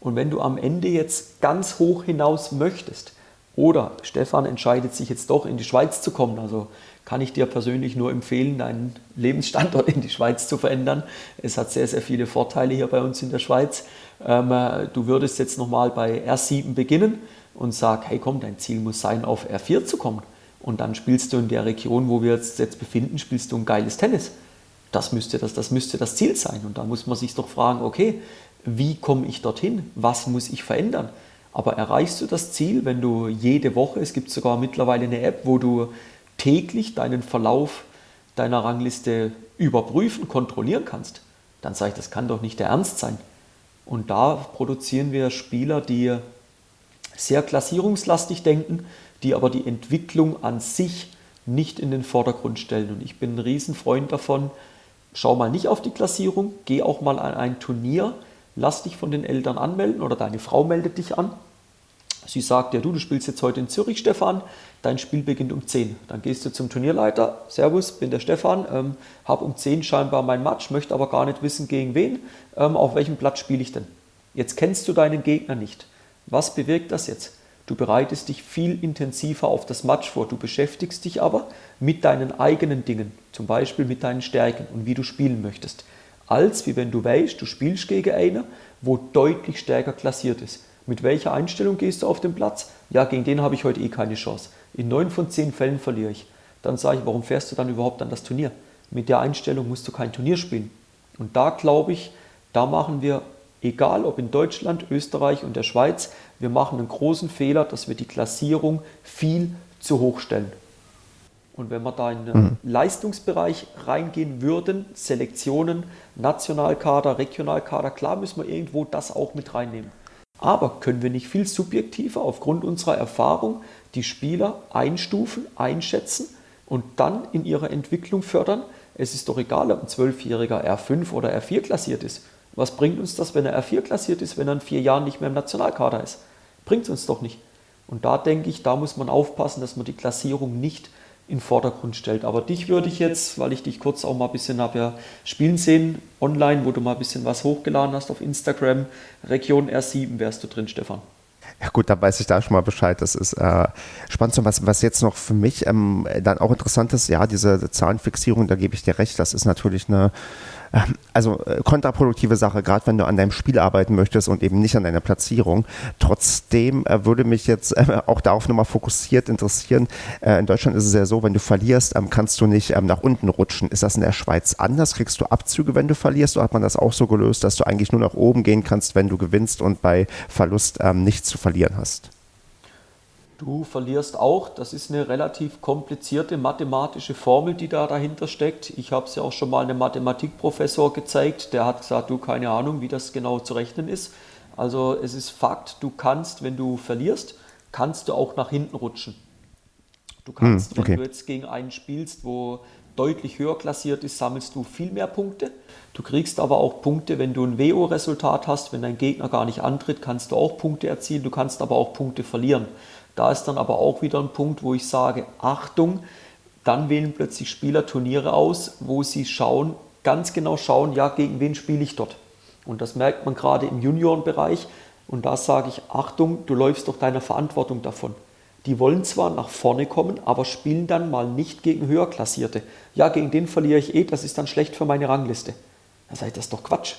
Speaker 1: Und wenn du am Ende jetzt ganz hoch hinaus möchtest, oder Stefan entscheidet sich jetzt doch in die Schweiz zu kommen, also kann ich dir persönlich nur empfehlen, deinen Lebensstandort in die Schweiz zu verändern. Es hat sehr, sehr viele Vorteile hier bei uns in der Schweiz. Ähm, äh, du würdest jetzt nochmal bei R7 beginnen und sag, hey komm, dein Ziel muss sein, auf R4 zu kommen. Und dann spielst du in der Region, wo wir uns jetzt befinden, spielst du ein geiles Tennis. Das müsste das, das müsste das Ziel sein. Und da muss man sich doch fragen, okay, wie komme ich dorthin? Was muss ich verändern? Aber erreichst du das Ziel, wenn du jede Woche, es gibt sogar mittlerweile eine App, wo du täglich deinen Verlauf deiner Rangliste überprüfen, kontrollieren kannst, dann sage ich, das kann doch nicht der Ernst sein. Und da produzieren wir Spieler, die sehr klassierungslastig denken, die aber die Entwicklung an sich nicht in den Vordergrund stellen. Und ich bin ein Riesenfreund davon, schau mal nicht auf die Klassierung, geh auch mal an ein Turnier, lass dich von den Eltern anmelden oder deine Frau meldet dich an. Sie sagt ja, du, du spielst jetzt heute in Zürich, Stefan, dein Spiel beginnt um 10. Dann gehst du zum Turnierleiter, Servus, bin der Stefan, ähm, habe um 10 scheinbar mein Match, möchte aber gar nicht wissen, gegen wen, ähm, auf welchem Platz spiele ich denn. Jetzt kennst du deinen Gegner nicht. Was bewirkt das jetzt? Du bereitest dich viel intensiver auf das Match vor, du beschäftigst dich aber mit deinen eigenen Dingen, zum Beispiel mit deinen Stärken und wie du spielen möchtest als wie wenn du weißt, du spielst gegen einen, wo deutlich stärker klassiert ist. Mit welcher Einstellung gehst du auf den Platz? Ja, gegen den habe ich heute eh keine Chance. In neun von zehn Fällen verliere ich. Dann sage ich, warum fährst du dann überhaupt an das Turnier? Mit der Einstellung musst du kein Turnier spielen. Und da glaube ich, da machen wir, egal ob in Deutschland, Österreich und der Schweiz, wir machen einen großen Fehler, dass wir die Klassierung viel zu hoch stellen. Und wenn wir da in den mhm. Leistungsbereich reingehen würden, Selektionen, Nationalkader, Regionalkader, klar müssen wir irgendwo das auch mit reinnehmen. Aber können wir nicht viel subjektiver aufgrund unserer Erfahrung die Spieler einstufen, einschätzen und dann in ihrer Entwicklung fördern? Es ist doch egal, ob ein Zwölfjähriger R5 oder R4 klassiert ist. Was bringt uns das, wenn er R4 klassiert ist, wenn er in vier Jahren nicht mehr im Nationalkader ist? Bringt es uns doch nicht. Und da denke ich, da muss man aufpassen, dass man die Klassierung nicht in den Vordergrund stellt. Aber dich würde ich jetzt, weil ich dich kurz auch mal ein bisschen habe ja spielen sehen, online, wo du mal ein bisschen was hochgeladen hast auf Instagram, Region R7 wärst du drin, Stefan.
Speaker 2: Ja gut, da weiß ich da schon mal Bescheid. Das ist äh, spannend. Was, was jetzt noch für mich ähm, dann auch interessant ist, ja, diese Zahlenfixierung, da gebe ich dir recht, das ist natürlich eine also äh, kontraproduktive Sache, gerade wenn du an deinem Spiel arbeiten möchtest und eben nicht an deiner Platzierung. Trotzdem äh, würde mich jetzt äh, auch darauf nochmal fokussiert interessieren. in Deutschland ist es ja so, wenn du verlierst, ähm, kannst du nicht ähm, nach unten rutschen. Ist das in der Schweiz anders? Kriegst du Abzüge, wenn du verlierst? Oder hat man das auch so gelöst, dass du eigentlich nur nach oben gehen kannst, wenn du gewinnst und bei Verlust nichts zu verlieren hast?
Speaker 1: Du verlierst auch, das ist eine relativ komplizierte mathematische Formel, die da dahinter steckt. Ich habe es ja auch schon mal einem Mathematikprofessor gezeigt, der hat gesagt, du keine Ahnung, wie das genau zu rechnen ist. Also es ist Fakt, du kannst, wenn du verlierst, kannst du auch nach hinten rutschen. Du kannst, hm, okay. wenn du jetzt gegen einen spielst, wo deutlich höher klassiert ist, sammelst du viel mehr Punkte. Du kriegst aber auch Punkte, wenn du ein WO-Resultat hast, wenn dein Gegner gar nicht antritt, kannst du auch Punkte erzielen, du kannst aber auch Punkte verlieren. Da ist dann aber auch wieder ein Punkt, wo ich sage, Achtung, dann wählen plötzlich Spieler Turniere aus, wo sie schauen, ganz genau schauen, ja, gegen wen spiele ich dort. Und das merkt man gerade im Juniorenbereich. Und da sage ich, Achtung, du läufst doch deiner Verantwortung davon. Die wollen zwar nach vorne kommen, aber spielen dann mal nicht gegen Höherklassierte. Ja, gegen den verliere ich eh, das ist dann schlecht für meine Rangliste. Da sage ich, das ist doch Quatsch.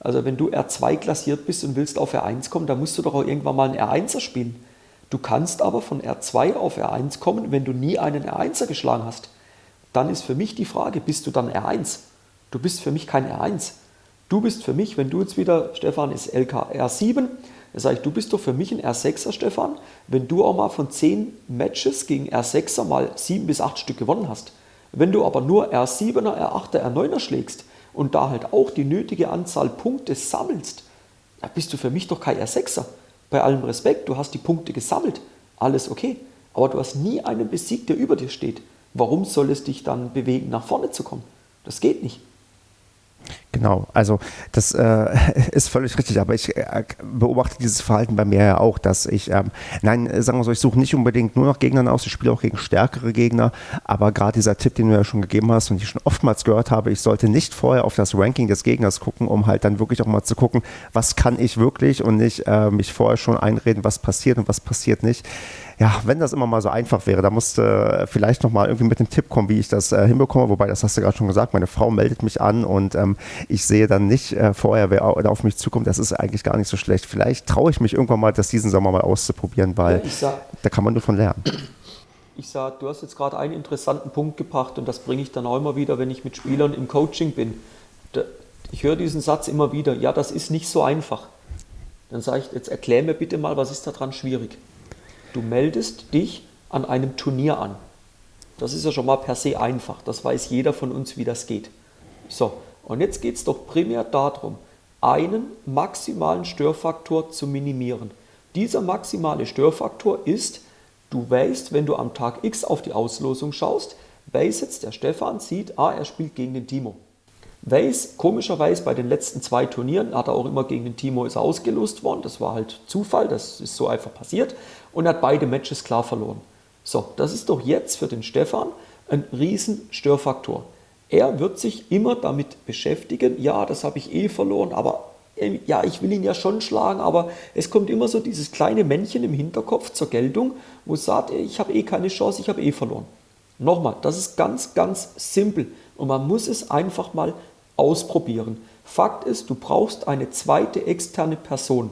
Speaker 1: Also wenn du R2 klassiert bist und willst auf R1 kommen, dann musst du doch auch irgendwann mal einen R1er spielen. Du kannst aber von R2 auf R1 kommen, wenn du nie einen R1er geschlagen hast. Dann ist für mich die Frage, bist du dann R1? Du bist für mich kein R1. Du bist für mich, wenn du jetzt wieder, Stefan ist LK R7, Da sage ich, du bist doch für mich ein R6er, Stefan, wenn du auch mal von 10 Matches gegen R6er mal 7 bis 8 Stück gewonnen hast. Wenn du aber nur R7er, R8er, R9er schlägst und da halt auch die nötige Anzahl Punkte sammelst, da bist du für mich doch kein R6er. Bei allem Respekt, du hast die Punkte gesammelt, alles okay, aber du hast nie einen besiegt, der über dir steht. Warum soll es dich dann bewegen, nach vorne zu kommen? Das geht nicht.
Speaker 2: Genau, also das äh, ist völlig richtig, aber ich äh, beobachte dieses Verhalten bei mir ja auch, dass ich, ähm, nein, äh, sagen wir so, ich suche nicht unbedingt nur nach Gegnern aus, ich spiele auch gegen stärkere Gegner, aber gerade dieser Tipp, den du ja schon gegeben hast und ich schon oftmals gehört habe, ich sollte nicht vorher auf das Ranking des Gegners gucken, um halt dann wirklich auch mal zu gucken, was kann ich wirklich und nicht äh, mich vorher schon einreden, was passiert und was passiert nicht. Ja, wenn das immer mal so einfach wäre, da musste äh, vielleicht nochmal irgendwie mit dem Tipp kommen, wie ich das äh, hinbekomme. Wobei, das hast du gerade schon gesagt, meine Frau meldet mich an und ähm, ich sehe dann nicht äh, vorher, wer auf mich zukommt. Das ist eigentlich gar nicht so schlecht. Vielleicht traue ich mich irgendwann mal, das diesen Sommer mal auszuprobieren, weil ja, sag, da kann man nur von lernen.
Speaker 1: Ich sage, du hast jetzt gerade einen interessanten Punkt gebracht und das bringe ich dann auch immer wieder, wenn ich mit Spielern im Coaching bin. Ich höre diesen Satz immer wieder, ja, das ist nicht so einfach. Dann sage ich, jetzt erklär mir bitte mal, was ist daran schwierig? Du meldest dich an einem Turnier an. Das ist ja schon mal per se einfach. Das weiß jeder von uns, wie das geht. So, und jetzt geht es doch primär darum, einen maximalen Störfaktor zu minimieren. Dieser maximale Störfaktor ist, du weißt, wenn du am Tag X auf die Auslosung schaust, weiß jetzt der Stefan, sieht, ah, er spielt gegen den Timo. Weiß, komischerweise bei den letzten zwei Turnieren hat er auch immer gegen den Timo ist ausgelost worden. Das war halt Zufall, das ist so einfach passiert. Und hat beide Matches klar verloren. So, das ist doch jetzt für den Stefan ein Riesenstörfaktor. Er wird sich immer damit beschäftigen, ja, das habe ich eh verloren, aber äh, ja, ich will ihn ja schon schlagen, aber es kommt immer so dieses kleine Männchen im Hinterkopf zur Geltung, wo es sagt, ich habe eh keine Chance, ich habe eh verloren. Nochmal, das ist ganz, ganz simpel und man muss es einfach mal ausprobieren. Fakt ist, du brauchst eine zweite externe Person.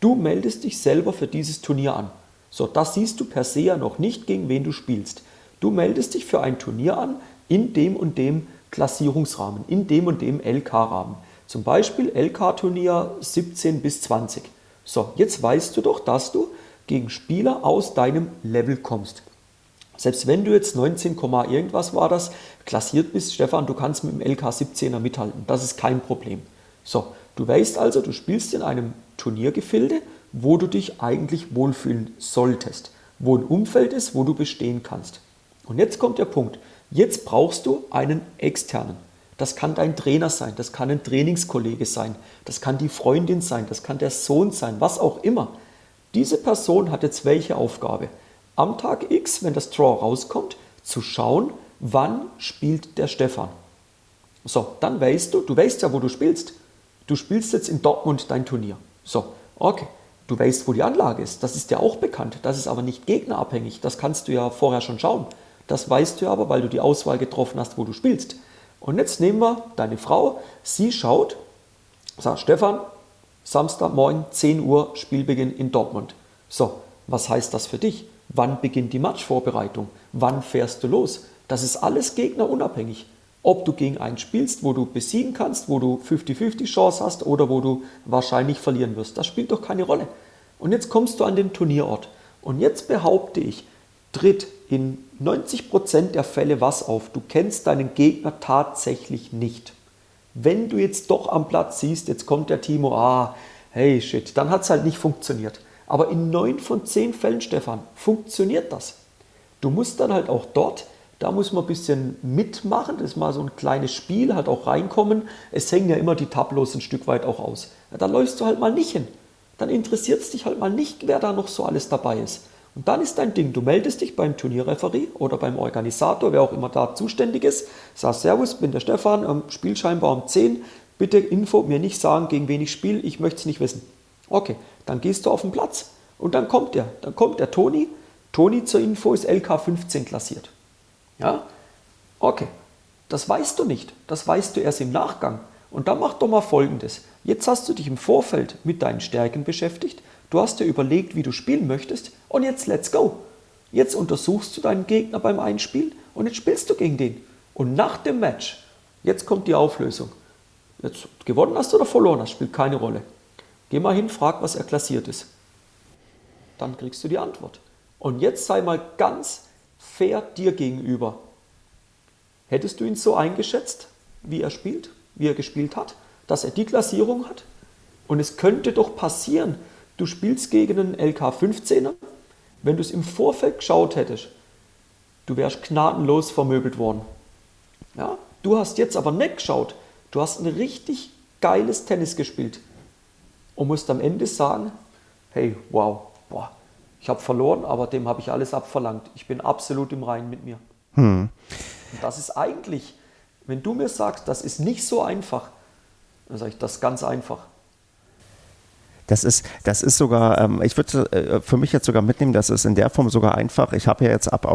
Speaker 1: Du meldest dich selber für dieses Turnier an. So, das siehst du per se ja noch nicht, gegen wen du spielst. Du meldest dich für ein Turnier an in dem und dem Klassierungsrahmen, in dem und dem LK-Rahmen. Zum Beispiel LK-Turnier 17 bis 20. So, jetzt weißt du doch, dass du gegen Spieler aus deinem Level kommst. Selbst wenn du jetzt 19, irgendwas war das, klassiert bist, Stefan, du kannst mit dem LK 17er mithalten. Das ist kein Problem. So, du weißt also, du spielst in einem Turniergefilde, wo du dich eigentlich wohlfühlen solltest, wo ein Umfeld ist, wo du bestehen kannst. Und jetzt kommt der Punkt. Jetzt brauchst du einen externen. Das kann dein Trainer sein, das kann ein Trainingskollege sein, das kann die Freundin sein, das kann der Sohn sein, was auch immer. Diese Person hat jetzt welche Aufgabe? am Tag X, wenn das Draw rauskommt, zu schauen, wann spielt der Stefan. So, dann weißt du, du weißt ja, wo du spielst. Du spielst jetzt in Dortmund dein Turnier. So, okay. Du weißt, wo die Anlage ist. Das ist ja auch bekannt. Das ist aber nicht gegnerabhängig. Das kannst du ja vorher schon schauen. Das weißt du aber, weil du die Auswahl getroffen hast, wo du spielst. Und jetzt nehmen wir deine Frau. Sie schaut, sagt Stefan, Samstagmorgen 10 Uhr Spielbeginn in Dortmund. So, was heißt das für dich? Wann beginnt die Matchvorbereitung? Wann fährst du los? Das ist alles gegnerunabhängig. Ob du gegen einen spielst, wo du besiegen kannst, wo du 50-50 Chance hast oder wo du wahrscheinlich verlieren wirst, das spielt doch keine Rolle. Und jetzt kommst du an den Turnierort. Und jetzt behaupte ich, tritt in 90% der Fälle was auf. Du kennst deinen Gegner tatsächlich nicht. Wenn du jetzt doch am Platz siehst, jetzt kommt der Timo, ah, hey shit, dann hat es halt nicht funktioniert. Aber in neun von zehn Fällen, Stefan, funktioniert das. Du musst dann halt auch dort, da muss man ein bisschen mitmachen, das ist mal so ein kleines Spiel, halt auch reinkommen. Es hängen ja immer die Tableaus ein Stück weit auch aus. Ja, da läufst du halt mal nicht hin. Dann interessiert es dich halt mal nicht, wer da noch so alles dabei ist. Und dann ist dein Ding, du meldest dich beim Turnierreferie oder beim Organisator, wer auch immer da zuständig ist, sagst Servus, bin der Stefan, ähm, Spiel scheinbar um 10, bitte Info, mir nicht sagen, gegen wen ich spiele, ich möchte es nicht wissen. Okay, dann gehst du auf den Platz und dann kommt der. Dann kommt der Toni. Toni zur Info ist LK 15 klassiert. Ja? Okay, das weißt du nicht. Das weißt du erst im Nachgang. Und dann mach doch mal folgendes. Jetzt hast du dich im Vorfeld mit deinen Stärken beschäftigt. Du hast dir überlegt, wie du spielen möchtest. Und jetzt let's go. Jetzt untersuchst du deinen Gegner beim Einspielen und jetzt spielst du gegen den. Und nach dem Match, jetzt kommt die Auflösung. Jetzt gewonnen hast oder verloren hast, spielt keine Rolle. Geh mal hin, frag, was er klassiert ist. Dann kriegst du die Antwort. Und jetzt sei mal ganz fair dir gegenüber. Hättest du ihn so eingeschätzt, wie er spielt, wie er gespielt hat, dass er die Klassierung hat? Und es könnte doch passieren, du spielst gegen einen LK15er, wenn du es im Vorfeld geschaut hättest, du wärst gnadenlos vermöbelt worden. Ja? Du hast jetzt aber nicht geschaut, du hast ein richtig geiles Tennis gespielt und musst am Ende sagen, hey, wow, boah, ich habe verloren, aber dem habe ich alles abverlangt. Ich bin absolut im Reinen mit mir. Hm. Und das ist eigentlich, wenn du mir sagst, das ist nicht so einfach, dann sage ich, das ist ganz einfach.
Speaker 2: Das ist, das ist sogar, ähm, ich würde äh, für mich jetzt sogar mitnehmen, das ist in der Form sogar einfach. Ich habe ja jetzt ab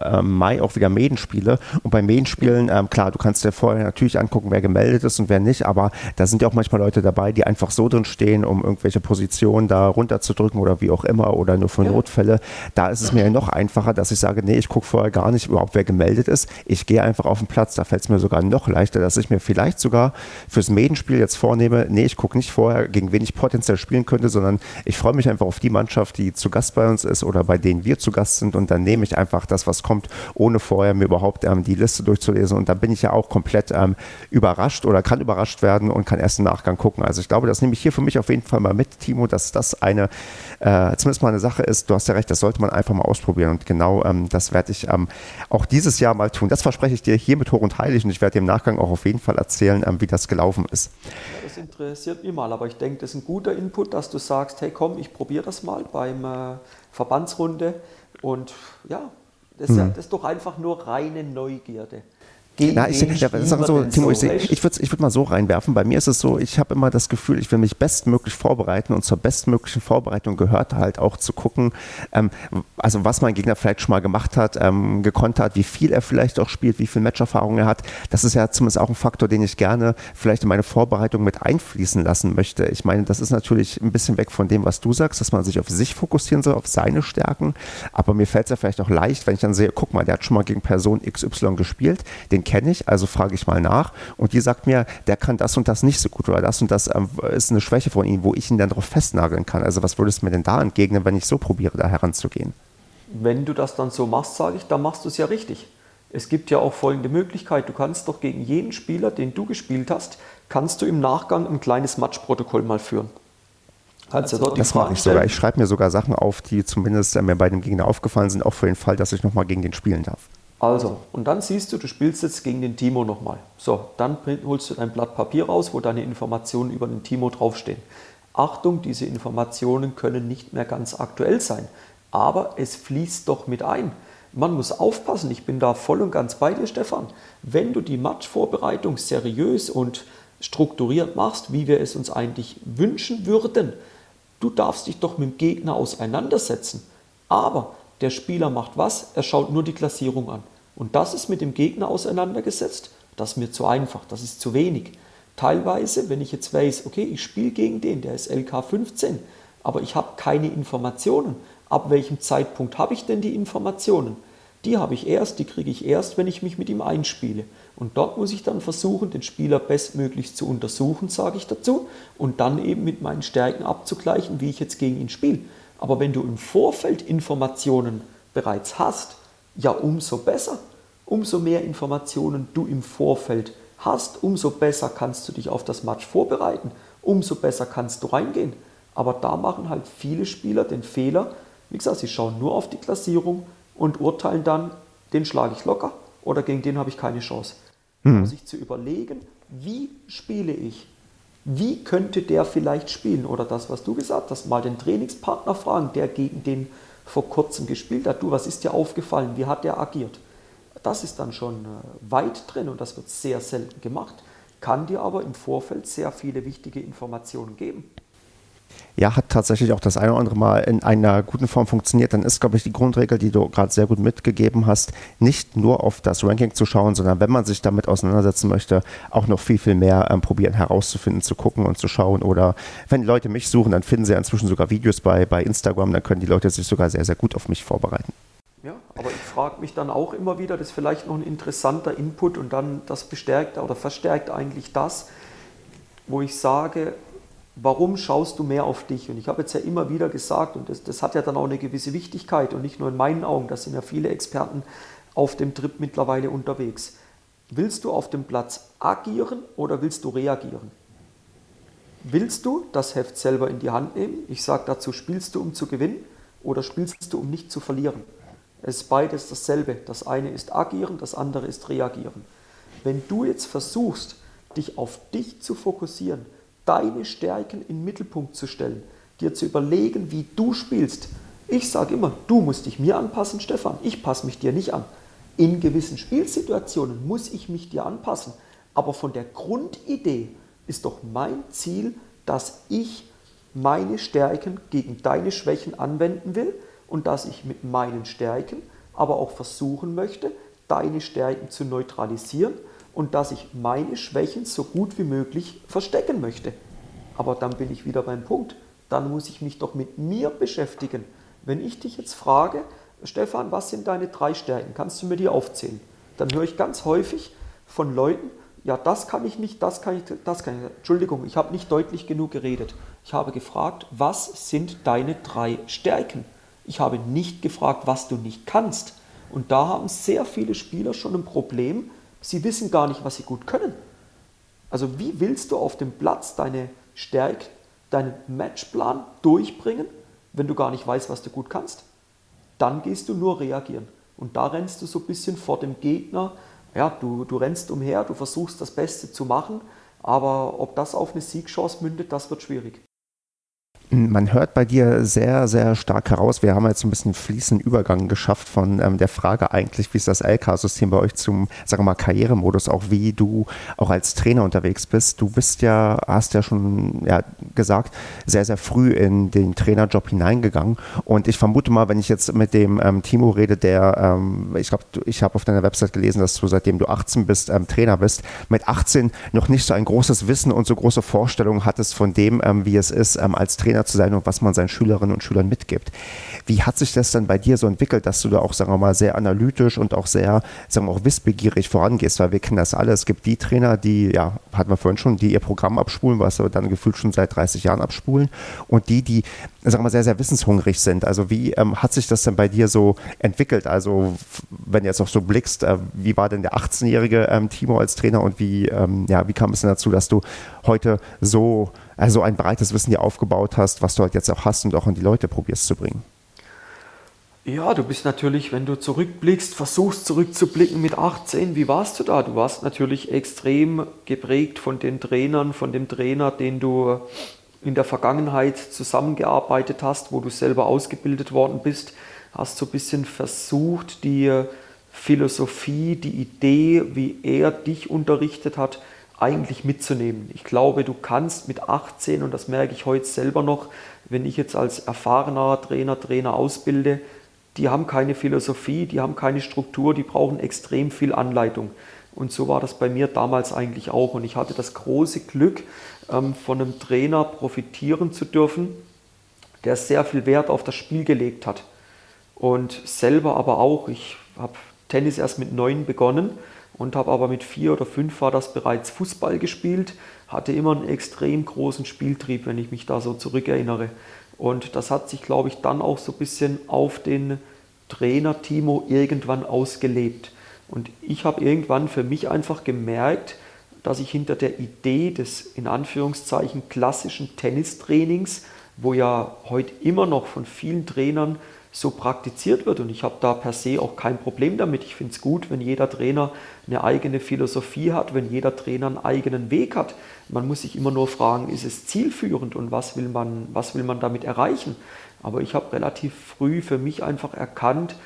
Speaker 2: äh, Mai auch wieder Medenspiele und bei Medenspielen, ähm, klar, du kannst dir vorher natürlich angucken, wer gemeldet ist und wer nicht, aber da sind ja auch manchmal Leute dabei, die einfach so drin stehen, um irgendwelche Positionen da runterzudrücken oder wie auch immer oder nur für ja. Notfälle. Da ist es mir ja noch einfacher, dass ich sage, nee, ich gucke vorher gar nicht überhaupt, wer gemeldet ist. Ich gehe einfach auf den Platz. Da fällt es mir sogar noch leichter, dass ich mir vielleicht sogar fürs Medenspiel jetzt vornehme, nee, ich gucke nicht vorher, gegen wen ich potenziell spiele spielen könnte, sondern ich freue mich einfach auf die Mannschaft, die zu Gast bei uns ist oder bei denen wir zu Gast sind und dann nehme ich einfach das, was kommt, ohne vorher mir überhaupt ähm, die Liste durchzulesen und dann bin ich ja auch komplett ähm, überrascht oder kann überrascht werden und kann erst im Nachgang gucken. Also ich glaube, das nehme ich hier für mich auf jeden Fall mal mit, Timo, dass das eine, äh, zumindest mal eine Sache ist, du hast ja recht, das sollte man einfach mal ausprobieren und genau ähm, das werde ich ähm, auch dieses Jahr mal tun. Das verspreche ich dir hier mit hoch und heilig und ich werde dir im Nachgang auch auf jeden Fall erzählen, ähm, wie das gelaufen ist.
Speaker 1: Das interessiert mich mal, aber ich denke, das ist ein guter Input gut, dass du sagst, hey komm, ich probiere das mal beim äh, Verbandsrunde. Und ja, das, mhm. ja, das ist doch einfach nur reine Neugierde.
Speaker 2: Gegen Na, ich, ja, so, Timo, so ich, ich würde ich würd mal so reinwerfen. Bei mir ist es so, ich habe immer das Gefühl, ich will mich bestmöglich vorbereiten und zur bestmöglichen Vorbereitung gehört halt auch zu gucken, ähm, also was mein Gegner vielleicht schon mal gemacht hat, ähm, gekonnt hat, wie viel er vielleicht auch spielt, wie viel Matcherfahrung er hat. Das ist ja zumindest auch ein Faktor, den ich gerne vielleicht in meine Vorbereitung mit einfließen lassen möchte. Ich meine, das ist natürlich ein bisschen weg von dem, was du sagst, dass man sich auf sich fokussieren soll, auf seine Stärken. Aber mir fällt es ja vielleicht auch leicht, wenn ich dann sehe, guck mal, der hat schon mal gegen Person XY gespielt, den kenne ich, also frage ich mal nach. Und die sagt mir, der kann das und das nicht so gut oder das und das ähm, ist eine Schwäche von ihm, wo ich ihn dann darauf festnageln kann. Also was würdest du mir denn da entgegnen, wenn ich so probiere, da heranzugehen?
Speaker 1: Wenn du das dann so machst, sage ich, dann machst du es ja richtig. Es gibt ja auch folgende Möglichkeit. Du kannst doch gegen jeden Spieler, den du gespielt hast, kannst du im Nachgang ein kleines Matchprotokoll mal führen.
Speaker 2: Kannst also, dort das mache ich sogar. Ich schreibe mir sogar Sachen auf, die zumindest äh, mir bei dem Gegner aufgefallen sind, auch für den Fall, dass ich nochmal gegen den spielen darf.
Speaker 1: Also, und dann siehst du, du spielst jetzt gegen den Timo nochmal. So, dann holst du dein Blatt Papier raus, wo deine Informationen über den Timo draufstehen. Achtung, diese Informationen können nicht mehr ganz aktuell sein, aber es fließt doch mit ein. Man muss aufpassen, ich bin da voll und ganz bei dir, Stefan. Wenn du die Matchvorbereitung seriös und strukturiert machst, wie wir es uns eigentlich wünschen würden, du darfst dich doch mit dem Gegner auseinandersetzen. Aber der Spieler macht was? Er schaut nur die Klassierung an. Und das ist mit dem Gegner auseinandergesetzt. Das ist mir zu einfach, das ist zu wenig. Teilweise, wenn ich jetzt weiß, okay, ich spiele gegen den, der ist LK 15, aber ich habe keine Informationen. Ab welchem Zeitpunkt habe ich denn die Informationen? Die habe ich erst, die kriege ich erst, wenn ich mich mit ihm einspiele. Und dort muss ich dann versuchen, den Spieler bestmöglichst zu untersuchen, sage ich dazu, und dann eben mit meinen Stärken abzugleichen, wie ich jetzt gegen ihn spiele. Aber wenn du im Vorfeld Informationen bereits hast, ja umso besser. Umso mehr Informationen du im Vorfeld hast, umso besser kannst du dich auf das Match vorbereiten, umso besser kannst du reingehen. Aber da machen halt viele Spieler den Fehler, wie gesagt, sie schauen nur auf die Klassierung und urteilen dann, den schlage ich locker oder gegen den habe ich keine Chance. Hm. Um sich zu überlegen, wie spiele ich? Wie könnte der vielleicht spielen? Oder das, was du gesagt hast, mal den Trainingspartner fragen, der gegen den vor kurzem gespielt hat. Du, was ist dir aufgefallen? Wie hat der agiert? Das ist dann schon äh, weit drin und das wird sehr selten gemacht, kann dir aber im Vorfeld sehr viele wichtige Informationen geben
Speaker 2: ja, hat tatsächlich auch das eine oder andere Mal in einer guten Form funktioniert, dann ist, glaube ich, die Grundregel, die du gerade sehr gut mitgegeben hast, nicht nur auf das Ranking zu schauen, sondern wenn man sich damit auseinandersetzen möchte, auch noch viel, viel mehr ähm, probieren herauszufinden, zu gucken und zu schauen. Oder wenn Leute mich suchen, dann finden sie inzwischen sogar Videos bei, bei Instagram, dann können die Leute sich sogar sehr, sehr gut auf mich vorbereiten.
Speaker 1: Ja, aber ich frage mich dann auch immer wieder, das ist vielleicht noch ein interessanter Input und dann das bestärkt oder verstärkt eigentlich das, wo ich sage, warum schaust du mehr auf dich? Und ich habe jetzt ja immer wieder gesagt, und das, das hat ja dann auch eine gewisse Wichtigkeit und nicht nur in meinen Augen, da sind ja viele Experten auf dem Trip mittlerweile unterwegs. Willst du auf dem Platz agieren oder willst du reagieren? Willst du das Heft selber in die Hand nehmen? Ich sage dazu, spielst du, um zu gewinnen oder spielst du, um nicht zu verlieren? Es ist beides dasselbe. Das eine ist agieren, das andere ist reagieren. Wenn du jetzt versuchst, dich auf dich zu fokussieren, deine Stärken in den Mittelpunkt zu stellen, dir zu überlegen, wie du spielst. Ich sage immer, du musst dich mir anpassen, Stefan. Ich passe mich dir nicht an. In gewissen Spielsituationen muss ich mich dir anpassen. Aber von der Grundidee ist doch mein Ziel, dass ich meine Stärken gegen deine Schwächen anwenden will und dass ich mit meinen Stärken aber auch versuchen möchte, deine Stärken zu neutralisieren und dass ich meine Schwächen so gut wie möglich verstecken möchte. Aber dann bin ich wieder beim Punkt. Dann muss ich mich doch mit mir beschäftigen. Wenn ich dich jetzt frage, Stefan, was sind deine drei Stärken? Kannst du mir die aufzählen? Dann höre ich ganz häufig von Leuten, ja, das kann ich nicht, das kann ich, das kann ich. Entschuldigung, ich habe nicht deutlich genug geredet. Ich habe gefragt, was sind deine drei Stärken? Ich habe nicht gefragt, was du nicht kannst. Und da haben sehr viele Spieler schon ein Problem, Sie wissen gar nicht, was sie gut können. Also wie willst du auf dem Platz deine Stärke, deinen Matchplan durchbringen, wenn du gar nicht weißt, was du gut kannst? Dann gehst du nur reagieren. Und da rennst du so ein bisschen vor dem Gegner. Ja, du, du rennst umher, du versuchst das Beste zu machen, aber ob das auf eine Siegchance mündet, das wird schwierig.
Speaker 2: Man hört bei dir sehr, sehr stark heraus. Wir haben jetzt ein bisschen fließenden Übergang geschafft von ähm, der Frage eigentlich, wie ist das LK-System bei euch zum, sagen wir mal, Karrieremodus, auch wie du auch als Trainer unterwegs bist. Du bist ja, hast ja schon ja, gesagt, sehr, sehr früh in den Trainerjob hineingegangen. Und ich vermute mal, wenn ich jetzt mit dem ähm, Timo rede, der, ähm, ich glaube, ich habe auf deiner Website gelesen, dass du seitdem du 18 bist, ähm, Trainer bist, mit 18 noch nicht so ein großes Wissen und so große Vorstellungen hattest von dem, ähm, wie es ist, ähm, als Trainer zu sein und was man seinen Schülerinnen und Schülern mitgibt. Wie hat sich das dann bei dir so entwickelt, dass du da auch, sagen wir mal, sehr analytisch und auch sehr, sagen wir auch wissbegierig vorangehst? Weil wir kennen das alle. Es gibt die Trainer, die, ja, hatten wir vorhin schon, die ihr Programm abspulen, was aber dann gefühlt schon seit 30 Jahren abspulen. Und die, die, sagen wir mal, sehr, sehr wissenshungrig sind. Also wie ähm, hat sich das denn bei dir so entwickelt? Also wenn du jetzt auch so blickst, äh, wie war denn der 18-jährige ähm, Timo als Trainer und wie, ähm, ja, wie kam es denn dazu, dass du heute so also ein breites Wissen dir aufgebaut hast, was du halt jetzt auch hast und auch an die Leute probierst zu bringen.
Speaker 1: Ja, du bist natürlich, wenn du zurückblickst, versuchst zurückzublicken mit 18, wie warst du da? Du warst natürlich extrem geprägt von den Trainern, von dem Trainer, den du in der Vergangenheit zusammengearbeitet hast, wo du selber ausgebildet worden bist, hast so ein bisschen versucht, die Philosophie, die Idee, wie er dich unterrichtet hat, eigentlich mitzunehmen. Ich glaube, du kannst mit 18, und das merke ich heute selber noch, wenn ich jetzt als erfahrener Trainer, Trainer ausbilde, die haben keine Philosophie, die haben keine Struktur, die brauchen extrem viel Anleitung. Und so war das bei mir damals eigentlich auch. Und ich hatte das große Glück, ähm, von einem Trainer profitieren zu dürfen, der sehr viel Wert auf das Spiel gelegt hat. Und selber aber auch, ich habe Tennis erst mit neun begonnen und habe aber mit vier oder fünf war das bereits Fußball gespielt, hatte immer einen extrem großen Spieltrieb, wenn ich mich da so zurückerinnere. Und das hat sich, glaube ich, dann auch so ein bisschen auf den Trainer Timo irgendwann ausgelebt. Und ich habe irgendwann für mich einfach gemerkt, dass ich hinter der Idee des in Anführungszeichen klassischen Tennistrainings, wo ja heute immer noch von vielen Trainern so praktiziert wird. Und ich habe da per se auch kein Problem damit. Ich finde es gut, wenn jeder Trainer eine eigene Philosophie hat, wenn jeder Trainer einen eigenen Weg hat. Man muss sich immer nur fragen, ist es zielführend und was will man, was will man damit erreichen? Aber ich habe relativ früh für mich einfach erkannt,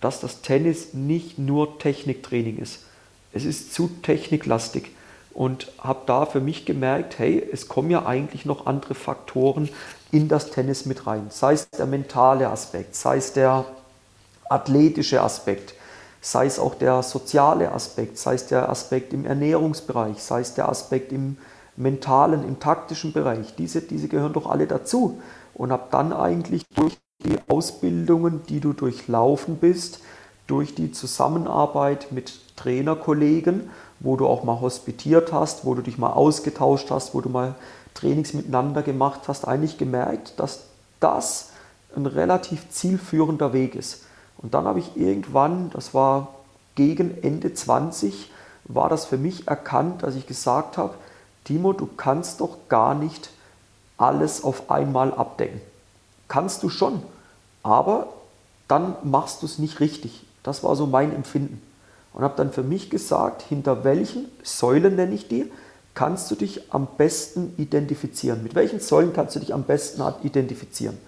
Speaker 1: dass das Tennis nicht nur Techniktraining ist. Es ist zu techniklastig und habe da für mich gemerkt, hey, es kommen ja eigentlich noch andere Faktoren in das Tennis mit rein. Sei es der mentale Aspekt, sei es der athletische Aspekt, sei es auch der soziale Aspekt, sei es der Aspekt im Ernährungsbereich, sei es der Aspekt im mentalen, im taktischen Bereich. Diese, diese gehören doch alle dazu. Und habe dann eigentlich durch die Ausbildungen, die du durchlaufen bist, durch die Zusammenarbeit mit Trainerkollegen, wo du auch mal hospitiert hast, wo du dich mal ausgetauscht hast, wo du mal Trainings miteinander gemacht hast, eigentlich gemerkt, dass das ein relativ zielführender Weg ist. Und dann habe ich irgendwann, das war gegen Ende 20, war das für mich erkannt, dass ich gesagt habe, Timo, du kannst doch gar nicht alles auf einmal abdecken. Kannst du schon, aber dann machst du es nicht richtig. Das war so mein Empfinden. Und habe dann für mich gesagt, hinter welchen Säulen nenne ich die, kannst du dich am besten identifizieren? Mit welchen Säulen kannst du dich am besten identifizieren?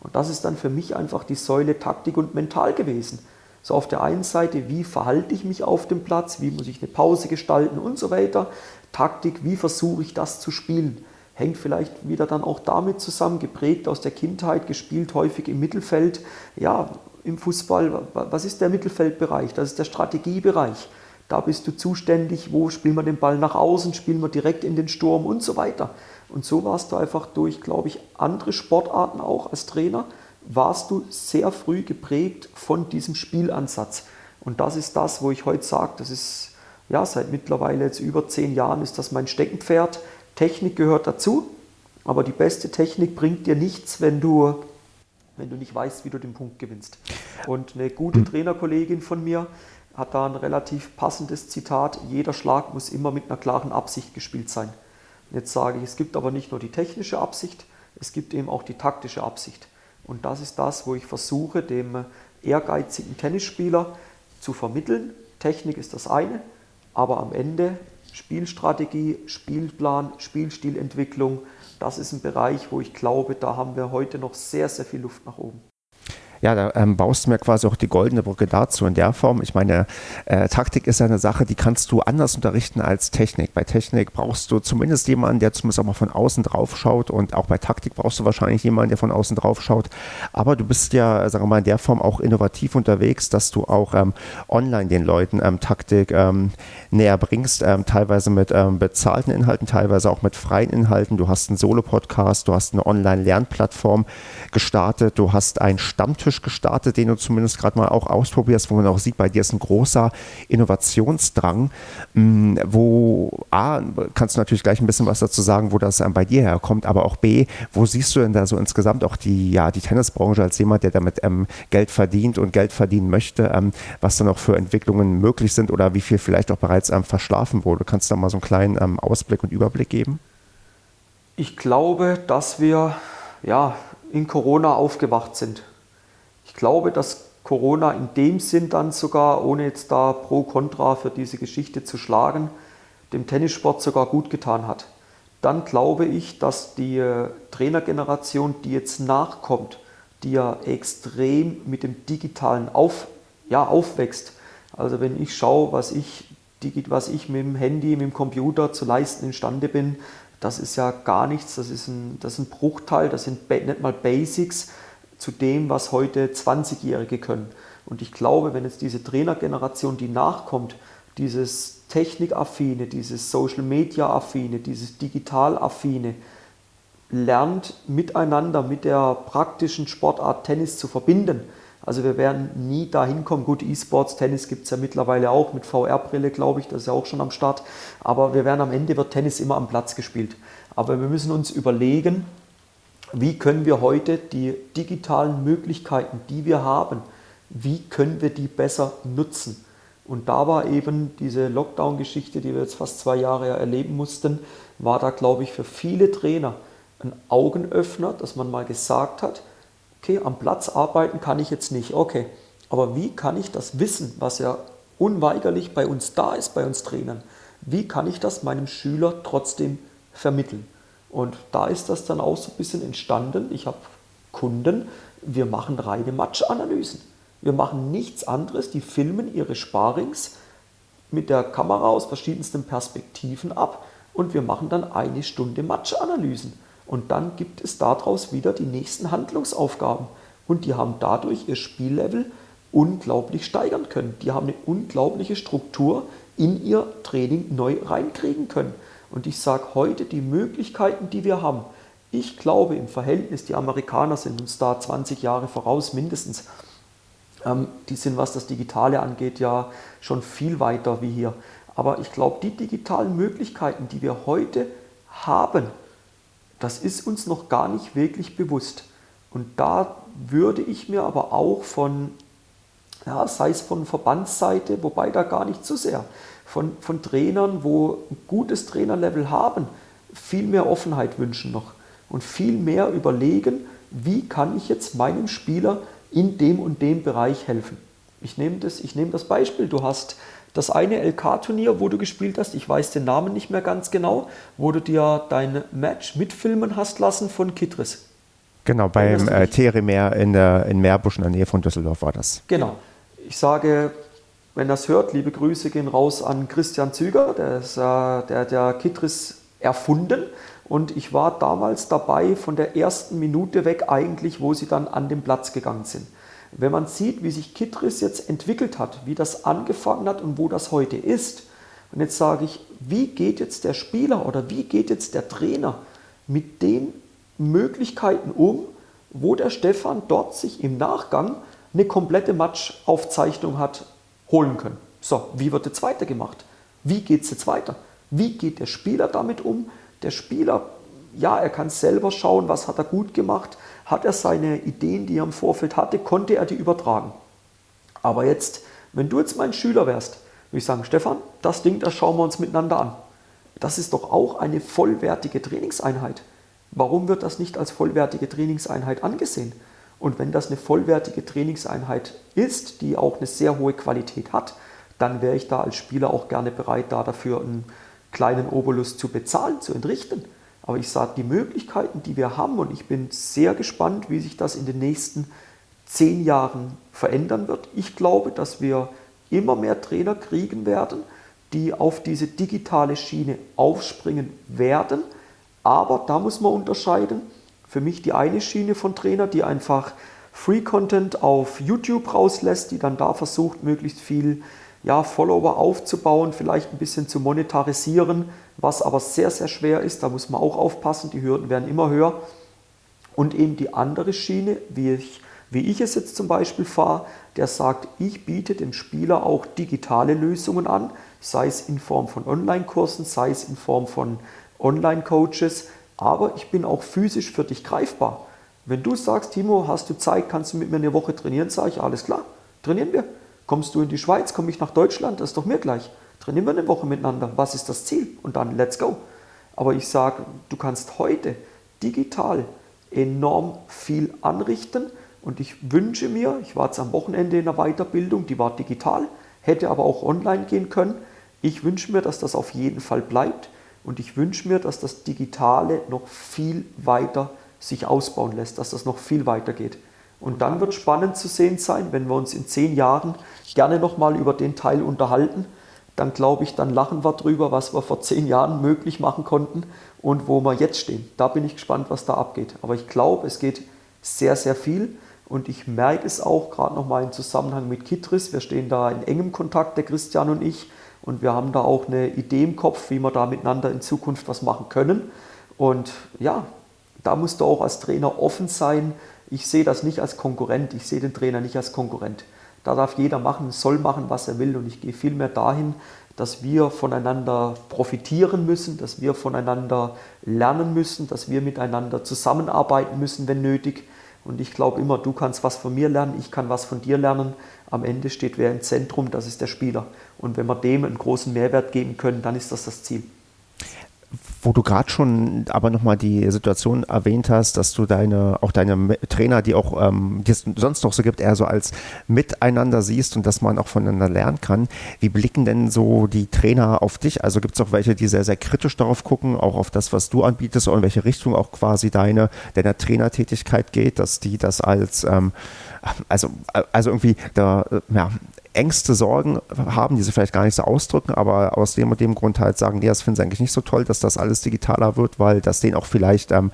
Speaker 1: Und das ist dann für mich einfach die Säule Taktik und Mental gewesen. So auf der einen Seite, wie verhalte ich mich auf dem Platz, wie muss ich eine Pause gestalten und so weiter. Taktik, wie versuche ich das zu spielen. Hängt vielleicht wieder dann auch damit zusammen, geprägt aus der Kindheit, gespielt häufig im Mittelfeld. Ja, im Fußball, was ist der Mittelfeldbereich? Das ist der Strategiebereich. Da bist du zuständig, wo spielen wir den Ball nach außen, spielen wir direkt in den Sturm und so weiter. Und so warst du einfach durch, glaube ich, andere Sportarten auch als Trainer, warst du sehr früh geprägt von diesem Spielansatz. Und das ist das, wo ich heute sage, das ist ja seit mittlerweile jetzt über zehn Jahren ist das mein Steckenpferd. Technik gehört dazu, aber die beste Technik bringt dir nichts, wenn du, wenn du nicht weißt, wie du den Punkt gewinnst. Und eine gute hm. Trainerkollegin von mir, hat da ein relativ passendes Zitat, jeder Schlag muss immer mit einer klaren Absicht gespielt sein. Jetzt sage ich, es gibt aber nicht nur die technische Absicht, es gibt eben auch die taktische Absicht. Und das ist das, wo ich versuche, dem ehrgeizigen Tennisspieler zu vermitteln. Technik ist das eine, aber am Ende Spielstrategie, Spielplan, Spielstilentwicklung, das ist ein Bereich, wo ich glaube, da haben wir heute noch sehr, sehr viel Luft nach oben
Speaker 2: ja, da ähm, baust du mir quasi auch die goldene Brücke dazu in der Form. Ich meine, äh, Taktik ist ja eine Sache, die kannst du anders unterrichten als Technik. Bei Technik brauchst du zumindest jemanden, der zumindest auch mal von außen drauf schaut und auch bei Taktik brauchst du wahrscheinlich jemanden, der von außen drauf schaut. Aber du bist ja, sagen wir mal, in der Form auch innovativ unterwegs, dass du auch ähm, online den Leuten ähm, Taktik ähm, näher bringst, ähm, teilweise mit ähm, bezahlten Inhalten, teilweise auch mit freien Inhalten. Du hast einen Solo-Podcast, du hast eine Online-Lernplattform gestartet, du hast einen Stammtisch gestartet, den du zumindest gerade mal auch ausprobierst, wo man auch sieht, bei dir ist ein großer Innovationsdrang, mm, wo A, kannst du natürlich gleich ein bisschen was dazu sagen, wo das bei dir herkommt, aber auch B, wo siehst du denn da so insgesamt auch die, ja, die Tennisbranche als jemand, der damit ähm, Geld verdient und Geld verdienen möchte, ähm, was da noch für Entwicklungen möglich sind oder wie viel vielleicht auch bereits ähm, verschlafen wurde? Kannst du da mal so einen kleinen ähm, Ausblick und Überblick geben?
Speaker 1: Ich glaube, dass wir ja, in Corona aufgewacht sind. Ich glaube, dass Corona in dem Sinn dann sogar, ohne jetzt da pro contra für diese Geschichte zu schlagen, dem Tennissport sogar gut getan hat. Dann glaube ich, dass die äh, Trainergeneration, die jetzt nachkommt, die ja extrem mit dem Digitalen auf, ja, aufwächst. Also wenn ich schaue, was ich, was ich mit dem Handy, mit dem Computer zu leisten imstande bin, das ist ja gar nichts, das ist ein, das ist ein Bruchteil, das sind nicht mal Basics, zu dem, was heute 20-Jährige können. Und ich glaube, wenn jetzt diese Trainergeneration, die nachkommt, dieses Technikaffine, dieses Social Media Affine, dieses Digital Affine, lernt miteinander mit der praktischen Sportart Tennis zu verbinden. Also wir werden nie dahin kommen. Gut, E-Sports, Tennis gibt es ja mittlerweile auch mit VR-Brille, glaube ich, das ist ja auch schon am Start. Aber wir werden am Ende wird Tennis immer am Platz gespielt. Aber wir müssen uns überlegen, wie können wir heute die digitalen Möglichkeiten, die wir haben, wie können wir die besser nutzen? Und da war eben diese Lockdown-Geschichte, die wir jetzt fast zwei Jahre erleben mussten, war da, glaube ich, für viele Trainer ein Augenöffner, dass man mal gesagt hat, okay, am Platz arbeiten kann ich jetzt nicht, okay, aber wie kann ich das Wissen, was ja unweigerlich bei uns da ist, bei uns Trainern, wie kann ich das meinem Schüler trotzdem vermitteln? Und da ist das dann auch so ein bisschen entstanden. Ich habe Kunden, wir machen reine Matchanalysen. Wir machen nichts anderes, die filmen ihre Sparings mit der Kamera aus verschiedensten Perspektiven ab und wir machen dann eine Stunde Matchanalysen. Und dann gibt es daraus wieder die nächsten Handlungsaufgaben. Und die haben dadurch ihr Spiellevel unglaublich steigern können. Die haben eine unglaubliche Struktur in ihr Training neu reinkriegen können. Und ich sage heute, die Möglichkeiten, die wir haben, ich glaube im Verhältnis, die Amerikaner sind uns da 20 Jahre voraus mindestens. Ähm, die sind, was das Digitale angeht, ja schon viel weiter wie hier. Aber ich glaube, die digitalen Möglichkeiten, die wir heute haben, das ist uns noch gar nicht wirklich bewusst. Und da würde ich mir aber auch von, ja, sei es von Verbandsseite, wobei da gar nicht zu sehr, von, von Trainern, wo ein gutes Trainerlevel haben, viel mehr Offenheit wünschen noch und viel mehr überlegen, wie kann ich jetzt meinem Spieler in dem und dem Bereich helfen. Ich nehme das, ich nehme das Beispiel, du hast das eine LK-Turnier, wo du gespielt hast, ich weiß den Namen nicht mehr ganz genau, wo du dir dein Match mitfilmen hast lassen von Kitris.
Speaker 2: Genau, beim äh, Teremer in, der, in Meerbusch in der Nähe von Düsseldorf war das.
Speaker 1: Genau. Ich sage, wenn das hört, liebe Grüße gehen raus an Christian Züger, der, ist, äh, der ja Kitris erfunden und ich war damals dabei von der ersten Minute weg eigentlich, wo sie dann an den Platz gegangen sind. Wenn man sieht, wie sich Kitris jetzt entwickelt hat, wie das angefangen hat und wo das heute ist, und jetzt sage ich, wie geht jetzt der Spieler oder wie geht jetzt der Trainer mit den Möglichkeiten um, wo der Stefan dort sich im Nachgang eine komplette Matchaufzeichnung hat holen können. So, wie wird jetzt weitergemacht? Wie geht es jetzt weiter? Wie geht der Spieler damit um? Der Spieler, ja, er kann selber schauen, was hat er gut gemacht, hat er seine Ideen, die er im Vorfeld hatte, konnte er die übertragen. Aber jetzt, wenn du jetzt mein Schüler wärst, würde ich sagen, Stefan, das Ding, das schauen wir uns miteinander an. Das ist doch auch eine vollwertige Trainingseinheit. Warum wird das nicht als vollwertige Trainingseinheit angesehen? Und wenn das eine vollwertige Trainingseinheit ist, die auch eine sehr hohe Qualität hat, dann wäre ich da als Spieler auch gerne bereit, da dafür einen kleinen Obolus zu bezahlen, zu entrichten. Aber ich sage, die Möglichkeiten, die wir haben, und ich bin sehr gespannt, wie sich das in den nächsten zehn Jahren verändern wird. Ich glaube, dass wir immer mehr Trainer kriegen werden, die auf diese digitale Schiene aufspringen werden aber da muss man unterscheiden. Für mich die eine Schiene von Trainer, die einfach Free Content auf YouTube rauslässt, die dann da versucht, möglichst viel ja, Follower aufzubauen, vielleicht ein bisschen zu monetarisieren, was aber sehr, sehr schwer ist. Da muss man auch aufpassen, die Hürden werden immer höher. Und eben die andere Schiene, wie ich, wie ich es jetzt zum Beispiel fahre, der sagt, ich biete dem Spieler auch digitale Lösungen an, sei es in Form von Online-Kursen, sei es in Form von Online-Coaches, aber ich bin auch physisch für dich greifbar. Wenn du sagst, Timo, hast du Zeit, kannst du mit mir eine Woche trainieren, sage ich, alles klar, trainieren wir. Kommst du in die Schweiz, komme ich nach Deutschland, das ist doch mir gleich. Trainieren wir eine Woche miteinander, was ist das Ziel? Und dann let's go. Aber ich sage, du kannst heute digital enorm viel anrichten und ich wünsche mir, ich war jetzt am Wochenende in einer Weiterbildung, die war digital, hätte aber auch online gehen können. Ich wünsche mir, dass das auf jeden Fall bleibt. Und ich wünsche mir, dass das Digitale noch viel weiter sich ausbauen lässt, dass das noch viel weiter geht. Und dann wird spannend zu sehen sein, wenn wir uns in zehn Jahren gerne nochmal über den Teil unterhalten. Dann glaube ich, dann lachen wir drüber, was wir vor zehn Jahren möglich machen konnten und wo wir jetzt stehen. Da bin ich gespannt, was da abgeht. Aber ich glaube, es geht sehr, sehr viel. Und ich merke es auch gerade nochmal im Zusammenhang mit Kitris. Wir stehen da in engem Kontakt, der Christian und ich. Und wir haben da auch eine Idee im Kopf, wie wir da miteinander in Zukunft was machen können. Und ja, da musst du auch als Trainer offen sein. Ich sehe das nicht als Konkurrent, ich sehe den Trainer nicht als Konkurrent. Da darf jeder machen, soll machen, was er will. Und ich gehe vielmehr dahin, dass wir voneinander profitieren müssen, dass wir voneinander lernen müssen, dass wir miteinander zusammenarbeiten müssen, wenn nötig. Und ich glaube immer, du kannst was von mir lernen, ich kann was von dir lernen. Am Ende steht wer im Zentrum, das ist der Spieler. Und wenn wir dem einen großen Mehrwert geben können, dann ist das das Ziel
Speaker 2: wo du gerade schon aber nochmal die Situation erwähnt hast, dass du deine, auch deine Trainer, die auch, ähm, die es sonst noch so gibt, eher so als miteinander siehst und dass man auch voneinander lernen kann. Wie blicken denn so die Trainer auf dich? Also gibt es auch welche, die sehr, sehr kritisch darauf gucken, auch auf das, was du anbietest und in welche Richtung auch quasi deine, deine Trainertätigkeit geht, dass die das als, ähm, also, also irgendwie da, ja, Ängste, Sorgen haben, die sie vielleicht gar nicht so ausdrücken, aber aus dem und dem Grund halt sagen, nee, das finden sie eigentlich nicht so toll, dass das alles digitaler wird, weil das denen auch vielleicht ähm,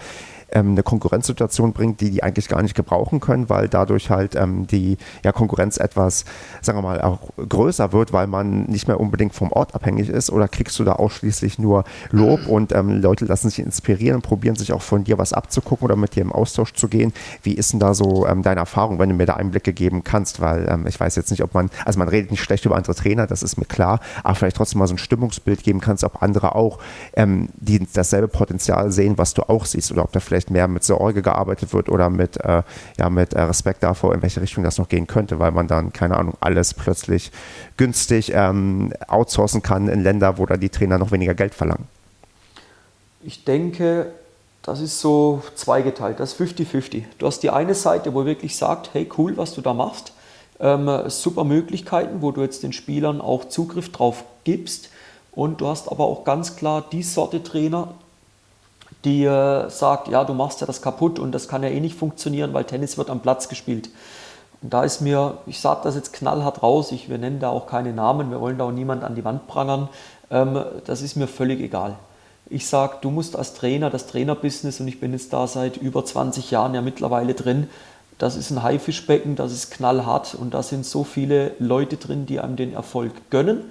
Speaker 2: ähm, eine Konkurrenzsituation bringt, die die eigentlich gar nicht gebrauchen können, weil dadurch halt ähm, die ja, Konkurrenz etwas, sagen wir mal, auch größer wird, weil man nicht mehr unbedingt vom Ort abhängig ist oder kriegst du da ausschließlich nur Lob und ähm, Leute lassen sich inspirieren, probieren sich auch von dir was abzugucken oder mit dir im Austausch zu gehen. Wie ist denn da so ähm, deine Erfahrung, wenn du mir da Einblicke geben kannst? Weil ähm, ich weiß jetzt nicht, ob man, also man redet nicht schlecht über andere Trainer, das ist mir klar, aber vielleicht trotzdem mal so ein Stimmungsbild geben kannst, ob andere auch ähm, die dasselbe Potenzial sehen, was du auch siehst oder ob da vielleicht mehr mit Sorge gearbeitet wird oder mit, äh, ja, mit äh, Respekt davor, in welche Richtung das noch gehen könnte, weil man dann, keine Ahnung, alles plötzlich günstig ähm, outsourcen kann in Länder, wo da die Trainer noch weniger Geld verlangen.
Speaker 1: Ich denke, das ist so zweigeteilt, das ist 50-50. Du hast die eine Seite, wo wirklich sagt, hey cool, was du da machst, ähm, super Möglichkeiten, wo du jetzt den Spielern auch Zugriff drauf gibst. Und du hast aber auch ganz klar die Sorte Trainer, die äh, sagt, ja, du machst ja das kaputt und das kann ja eh nicht funktionieren, weil Tennis wird am Platz gespielt. Und da ist mir, ich sage das jetzt knallhart raus, ich, wir nennen da auch keine Namen, wir wollen da auch niemand an die Wand prangern, ähm, das ist mir völlig egal. Ich sage, du musst als Trainer, das Trainerbusiness, und ich bin jetzt da seit über 20 Jahren ja mittlerweile drin, das ist ein Haifischbecken, das ist knallhart und da sind so viele Leute drin, die einem den Erfolg gönnen,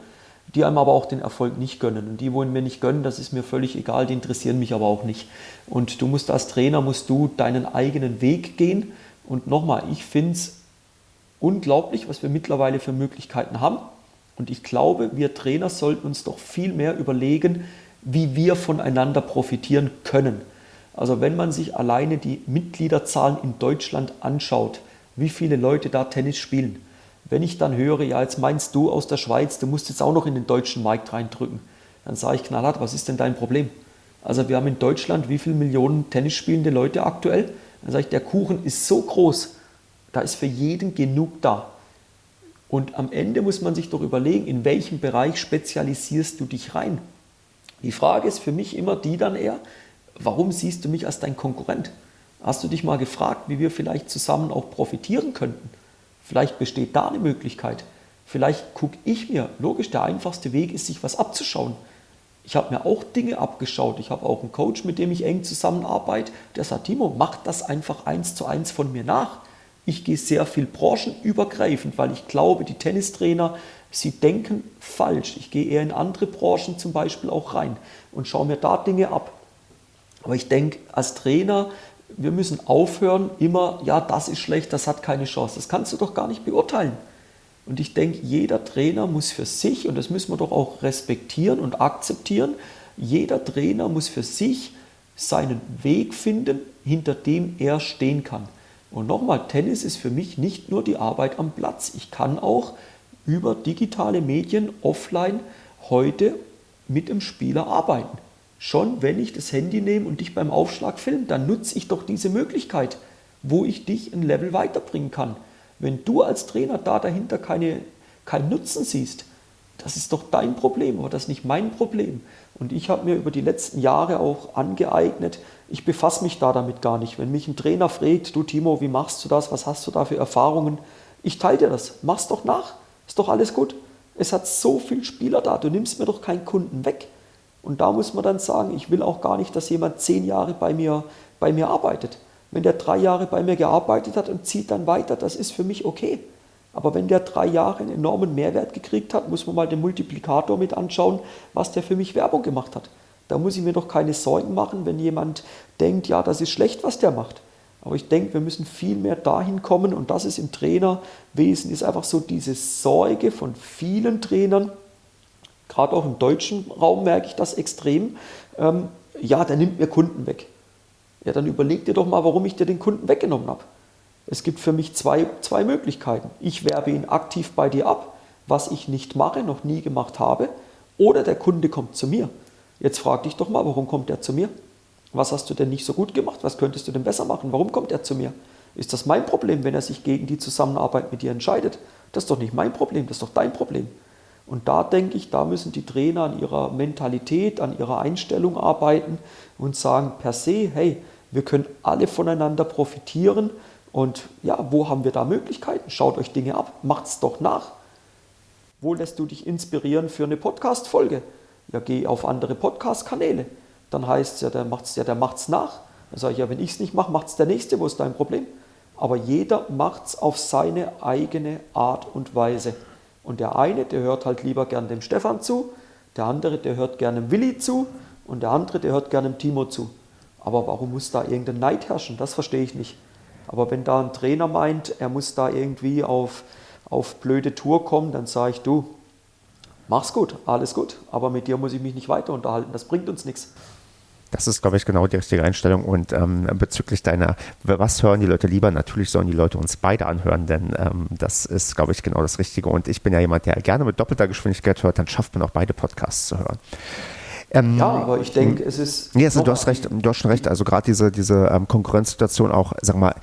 Speaker 1: die einem aber auch den Erfolg nicht gönnen. Und die wollen mir nicht gönnen, das ist mir völlig egal, die interessieren mich aber auch nicht. Und du musst als Trainer, musst du deinen eigenen Weg gehen. Und nochmal, ich finde es unglaublich, was wir mittlerweile für Möglichkeiten haben. Und ich glaube, wir Trainer sollten uns doch viel mehr überlegen, wie wir voneinander profitieren können. Also wenn man sich alleine die Mitgliederzahlen in Deutschland anschaut, wie viele Leute da Tennis spielen. Wenn ich dann höre, ja, jetzt meinst du aus der Schweiz, du musst jetzt auch noch in den deutschen Markt reindrücken, dann sage ich knallhart, was ist denn dein Problem? Also wir haben in Deutschland wie viele Millionen Tennis spielende Leute aktuell? Dann sage ich, der Kuchen ist so groß, da ist für jeden genug da. Und am Ende muss man sich doch überlegen, in welchem Bereich spezialisierst du dich rein? Die Frage ist für mich immer die dann eher, warum siehst du mich als dein Konkurrent? Hast du dich mal gefragt, wie wir vielleicht zusammen auch profitieren könnten? Vielleicht besteht da eine Möglichkeit. Vielleicht gucke ich mir, logisch, der einfachste Weg ist, sich was abzuschauen. Ich habe mir auch Dinge abgeschaut. Ich habe auch einen Coach, mit dem ich eng zusammenarbeite, der sagt, Timo, mach das einfach eins zu eins von mir nach. Ich gehe sehr viel branchenübergreifend, weil ich glaube, die Tennistrainer, sie denken falsch. Ich gehe eher in andere Branchen zum Beispiel auch rein und schaue mir da Dinge ab. Aber ich denke, als Trainer, wir müssen aufhören, immer, ja, das ist schlecht, das hat keine Chance. Das kannst du doch gar nicht beurteilen. Und ich denke, jeder Trainer muss für sich, und das müssen wir doch auch respektieren und akzeptieren, jeder Trainer muss für sich seinen Weg finden, hinter dem er stehen kann. Und nochmal, Tennis ist für mich nicht nur die Arbeit am Platz. Ich kann auch über digitale Medien offline heute mit dem Spieler arbeiten. Schon wenn ich das Handy nehme und dich beim Aufschlag filme, dann nutze ich doch diese Möglichkeit, wo ich dich ein Level weiterbringen kann. Wenn du als Trainer da dahinter keine, keinen Nutzen siehst, das ist doch dein Problem, aber das ist nicht mein Problem. Und ich habe mir über die letzten Jahre auch angeeignet, ich befasse mich da damit gar nicht. Wenn mich ein Trainer fragt, du Timo, wie machst du das, was hast du da für Erfahrungen, ich teile dir das, mach's doch nach, ist doch alles gut. Es hat so viele Spieler da, du nimmst mir doch keinen Kunden weg. Und da muss man dann sagen, ich will auch gar nicht, dass jemand zehn Jahre bei mir, bei mir arbeitet. Wenn der drei Jahre bei mir gearbeitet hat und zieht dann weiter, das ist für mich okay. Aber wenn der drei Jahre einen enormen Mehrwert gekriegt hat, muss man mal den Multiplikator mit anschauen, was der für mich Werbung gemacht hat. Da muss ich mir doch keine Sorgen machen, wenn jemand denkt, ja, das ist schlecht, was der macht. Aber ich denke, wir müssen viel mehr dahin kommen und das ist im Trainerwesen, ist einfach so diese Sorge von vielen Trainern, gerade auch im deutschen Raum merke ich das extrem, ähm, ja, der nimmt mir Kunden weg. Ja, dann überleg dir doch mal, warum ich dir den Kunden weggenommen habe. Es gibt für mich zwei, zwei Möglichkeiten. Ich werbe ihn aktiv bei dir ab, was ich nicht mache, noch nie gemacht habe, oder der Kunde kommt zu mir. Jetzt frag dich doch mal, warum kommt er zu mir? Was hast du denn nicht so gut gemacht? Was könntest du denn besser machen? Warum kommt er zu mir? Ist das mein Problem, wenn er sich gegen die Zusammenarbeit mit dir entscheidet? Das ist doch nicht mein Problem, das ist doch dein Problem. Und da denke ich, da müssen die Trainer an ihrer Mentalität, an ihrer Einstellung arbeiten und sagen per se, hey, wir können alle voneinander profitieren und ja, wo haben wir da Möglichkeiten? Schaut euch Dinge ab, macht's doch nach. Wo lässt du dich inspirieren für eine Podcast-Folge? Ja, geh auf andere Podcast-Kanäle. Dann heißt es ja, der macht's ja, der macht's nach. Dann sage ich, ja, wenn ich es nicht mache, macht es der Nächste, wo ist dein Problem? Aber jeder macht es auf seine eigene Art und Weise. Und der eine, der hört halt lieber gern dem Stefan zu, der andere, der hört gerne dem Willi zu und der andere, der hört gerne dem Timo zu. Aber warum muss da irgendein Neid herrschen? Das verstehe ich nicht. Aber wenn da ein Trainer meint, er muss da irgendwie auf, auf blöde Tour kommen, dann sage ich, du, mach's gut, alles gut, aber mit dir muss ich mich nicht weiter unterhalten, das bringt uns nichts.
Speaker 2: Das ist, glaube ich, genau die richtige Einstellung. Und ähm, bezüglich deiner, was hören die Leute lieber? Natürlich sollen die Leute uns beide anhören, denn ähm, das ist, glaube ich, genau das Richtige. Und ich bin ja jemand, der gerne mit doppelter Geschwindigkeit hört, dann schafft man auch beide Podcasts zu hören.
Speaker 1: Ähm, ja, aber ich denke, es ist.
Speaker 2: Nee, also, du hast recht, du hast schon recht. Also gerade diese, diese ähm, Konkurrenzsituation auch, sag mal,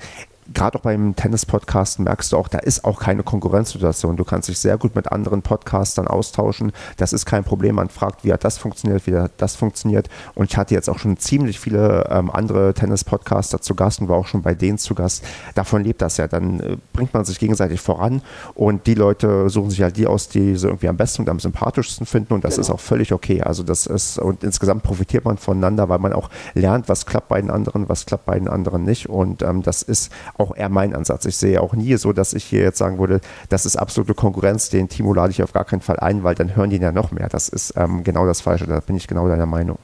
Speaker 2: gerade auch beim Tennis-Podcast merkst du auch, da ist auch keine Konkurrenzsituation. Du kannst dich sehr gut mit anderen Podcastern austauschen. Das ist kein Problem. Man fragt, wie hat das funktioniert, wie hat das funktioniert. Und ich hatte jetzt auch schon ziemlich viele ähm, andere Tennis-Podcaster zu Gast und war auch schon bei denen zu Gast. Davon lebt das ja. Dann äh, bringt man sich gegenseitig voran und die Leute suchen sich halt die aus, die sie irgendwie am besten und am sympathischsten finden. Und das genau. ist auch völlig okay. Also das ist, und insgesamt profitiert man voneinander, weil man auch lernt, was klappt bei den anderen, was klappt bei den anderen nicht. Und ähm, das ist auch eher mein Ansatz. Ich sehe auch nie so, dass ich hier jetzt sagen würde, das ist absolute Konkurrenz, den Timo lade ich auf gar keinen Fall ein, weil dann hören die ja noch mehr. Das ist ähm, genau das Falsche, da bin ich genau deiner Meinung.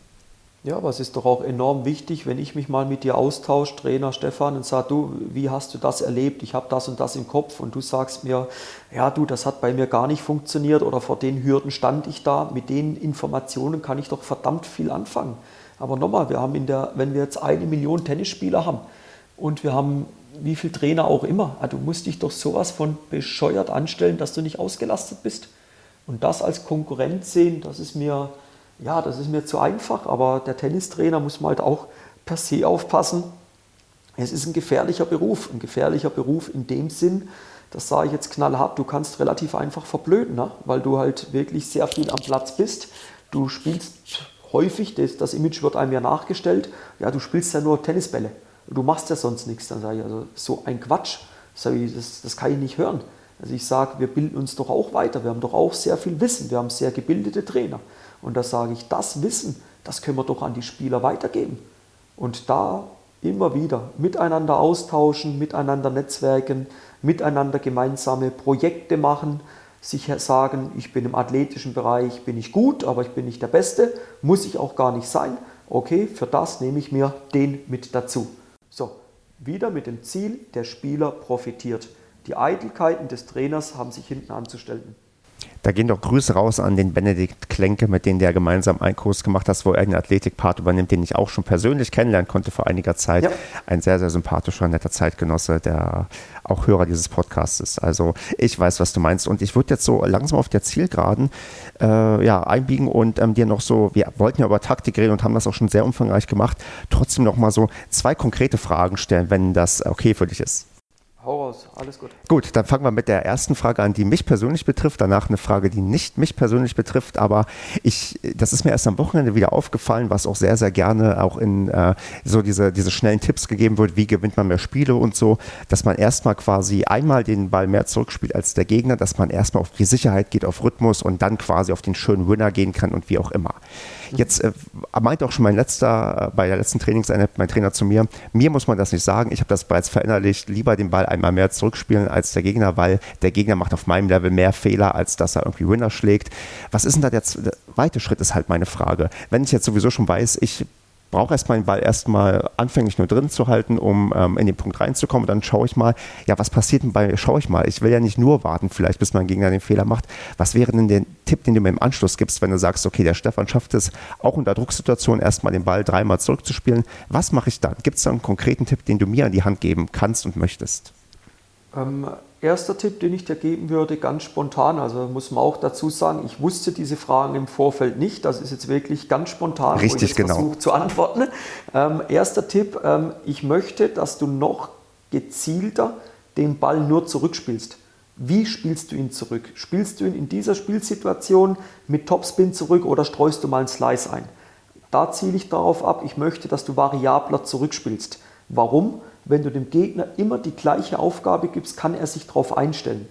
Speaker 1: Ja, aber es ist doch auch enorm wichtig, wenn ich mich mal mit dir austausche, Trainer Stefan, und sage, du, wie hast du das erlebt? Ich habe das und das im Kopf und du sagst mir, ja, du, das hat bei mir gar nicht funktioniert oder vor den Hürden stand ich da. Mit den Informationen kann ich doch verdammt viel anfangen. Aber nochmal, wir haben in der, wenn wir jetzt eine Million Tennisspieler haben und wir haben wie viel Trainer auch immer. Ah, du musst dich doch sowas von bescheuert anstellen, dass du nicht ausgelastet bist. Und das als Konkurrent sehen, das ist mir, ja, das ist mir zu einfach. Aber der Tennistrainer muss man halt auch per se aufpassen. Es ist ein gefährlicher Beruf. Ein gefährlicher Beruf in dem Sinn, das sage ich jetzt knallhart, du kannst relativ einfach verblöden, ne? weil du halt wirklich sehr viel am Platz bist. Du spielst häufig, das, das Image wird einem ja nachgestellt, ja, du spielst ja nur Tennisbälle du machst ja sonst nichts. Dann sage ich, also so ein Quatsch, ich, das, das kann ich nicht hören. Also ich sage, wir bilden uns doch auch weiter, wir haben doch auch sehr viel Wissen, wir haben sehr gebildete Trainer. Und da sage ich, das Wissen, das können wir doch an die Spieler weitergeben. Und da immer wieder miteinander austauschen, miteinander netzwerken, miteinander gemeinsame Projekte machen, sich sagen, ich bin im athletischen Bereich, bin ich gut, aber ich bin nicht der Beste, muss ich auch gar nicht sein. Okay, für das nehme ich mir den mit dazu. So, wieder mit dem Ziel, der Spieler profitiert. Die Eitelkeiten des Trainers haben sich hinten anzustellen.
Speaker 2: Da gehen doch Grüße raus an den Benedikt Klenke, mit dem der gemeinsam einen Kurs gemacht hat, wo er den Athletikpart übernimmt, den ich auch schon persönlich kennenlernen konnte vor einiger Zeit. Ja. Ein sehr, sehr sympathischer, netter Zeitgenosse, der auch Hörer dieses Podcasts ist. Also ich weiß, was du meinst. Und ich würde jetzt so langsam auf der Zielgeraden äh, ja, einbiegen und ähm, dir noch so, wir wollten ja über Taktik reden und haben das auch schon sehr umfangreich gemacht, trotzdem noch mal so zwei konkrete Fragen stellen, wenn das okay für dich ist.
Speaker 1: Hau raus, alles gut.
Speaker 2: Gut, dann fangen wir mit der ersten Frage an, die mich persönlich betrifft. Danach eine Frage, die nicht mich persönlich betrifft. Aber ich, das ist mir erst am Wochenende wieder aufgefallen, was auch sehr, sehr gerne auch in äh, so diese, diese schnellen Tipps gegeben wird, wie gewinnt man mehr Spiele und so, dass man erstmal quasi einmal den Ball mehr zurückspielt als der Gegner, dass man erstmal auf die Sicherheit geht, auf Rhythmus und dann quasi auf den schönen Winner gehen kann und wie auch immer. Jetzt äh, meinte auch schon mein letzter, äh, bei der letzten Trainingseinheit mein Trainer zu mir, mir muss man das nicht sagen, ich habe das bereits verinnerlicht, lieber den Ball einmal mehr zurückspielen als der Gegner, weil der Gegner macht auf meinem Level mehr Fehler, als dass er irgendwie Winner schlägt. Was ist denn da der zweite Schritt, ist halt meine Frage. Wenn ich jetzt sowieso schon weiß, ich brauche erstmal den Ball erstmal anfänglich nur drin zu halten, um ähm, in den Punkt reinzukommen. Und dann schaue ich mal, ja, was passiert denn bei, schaue ich mal. Ich will ja nicht nur warten, vielleicht bis mein Gegner den Fehler macht. Was wäre denn der Tipp, den du mir im Anschluss gibst, wenn du sagst, okay, der Stefan schafft es, auch unter Drucksituationen erstmal den Ball dreimal zurückzuspielen. Was mache ich dann? Gibt es da einen konkreten Tipp, den du mir an die Hand geben kannst und möchtest?
Speaker 1: Ähm, erster Tipp, den ich dir geben würde, ganz spontan, also muss man auch dazu sagen, ich wusste diese Fragen im Vorfeld nicht, das ist jetzt wirklich ganz spontan,
Speaker 2: Richtig, ich genau.
Speaker 1: zu antworten. Ähm, erster Tipp, ähm, ich möchte, dass du noch gezielter den Ball nur zurückspielst. Wie spielst du ihn zurück? Spielst du ihn in dieser Spielsituation mit Topspin zurück oder streust du mal einen Slice ein? Da ziele ich darauf ab, ich möchte, dass du variabler zurückspielst. Warum? Wenn du dem Gegner immer die gleiche Aufgabe gibst, kann er sich darauf einstellen.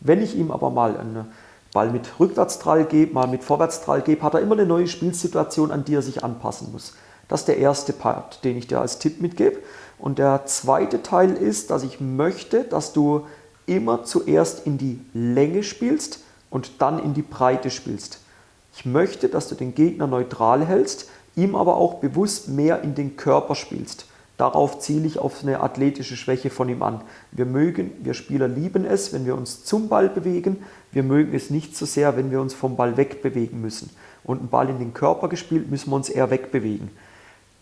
Speaker 1: Wenn ich ihm aber mal einen Ball mit Rückwärtstrall gebe, mal mit Vorwärtstrall gebe, hat er immer eine neue Spielsituation, an die er sich anpassen muss. Das ist der erste Part, den ich dir als Tipp mitgebe. Und der zweite Teil ist, dass ich möchte, dass du immer zuerst in die Länge spielst und dann in die Breite spielst. Ich möchte, dass du den Gegner neutral hältst, ihm aber auch bewusst mehr in den Körper spielst. Darauf ziele ich auf eine athletische Schwäche von ihm an. Wir mögen, wir Spieler lieben es, wenn wir uns zum Ball bewegen. Wir mögen es nicht so sehr, wenn wir uns vom Ball wegbewegen müssen. Und ein Ball in den Körper gespielt, müssen wir uns eher wegbewegen.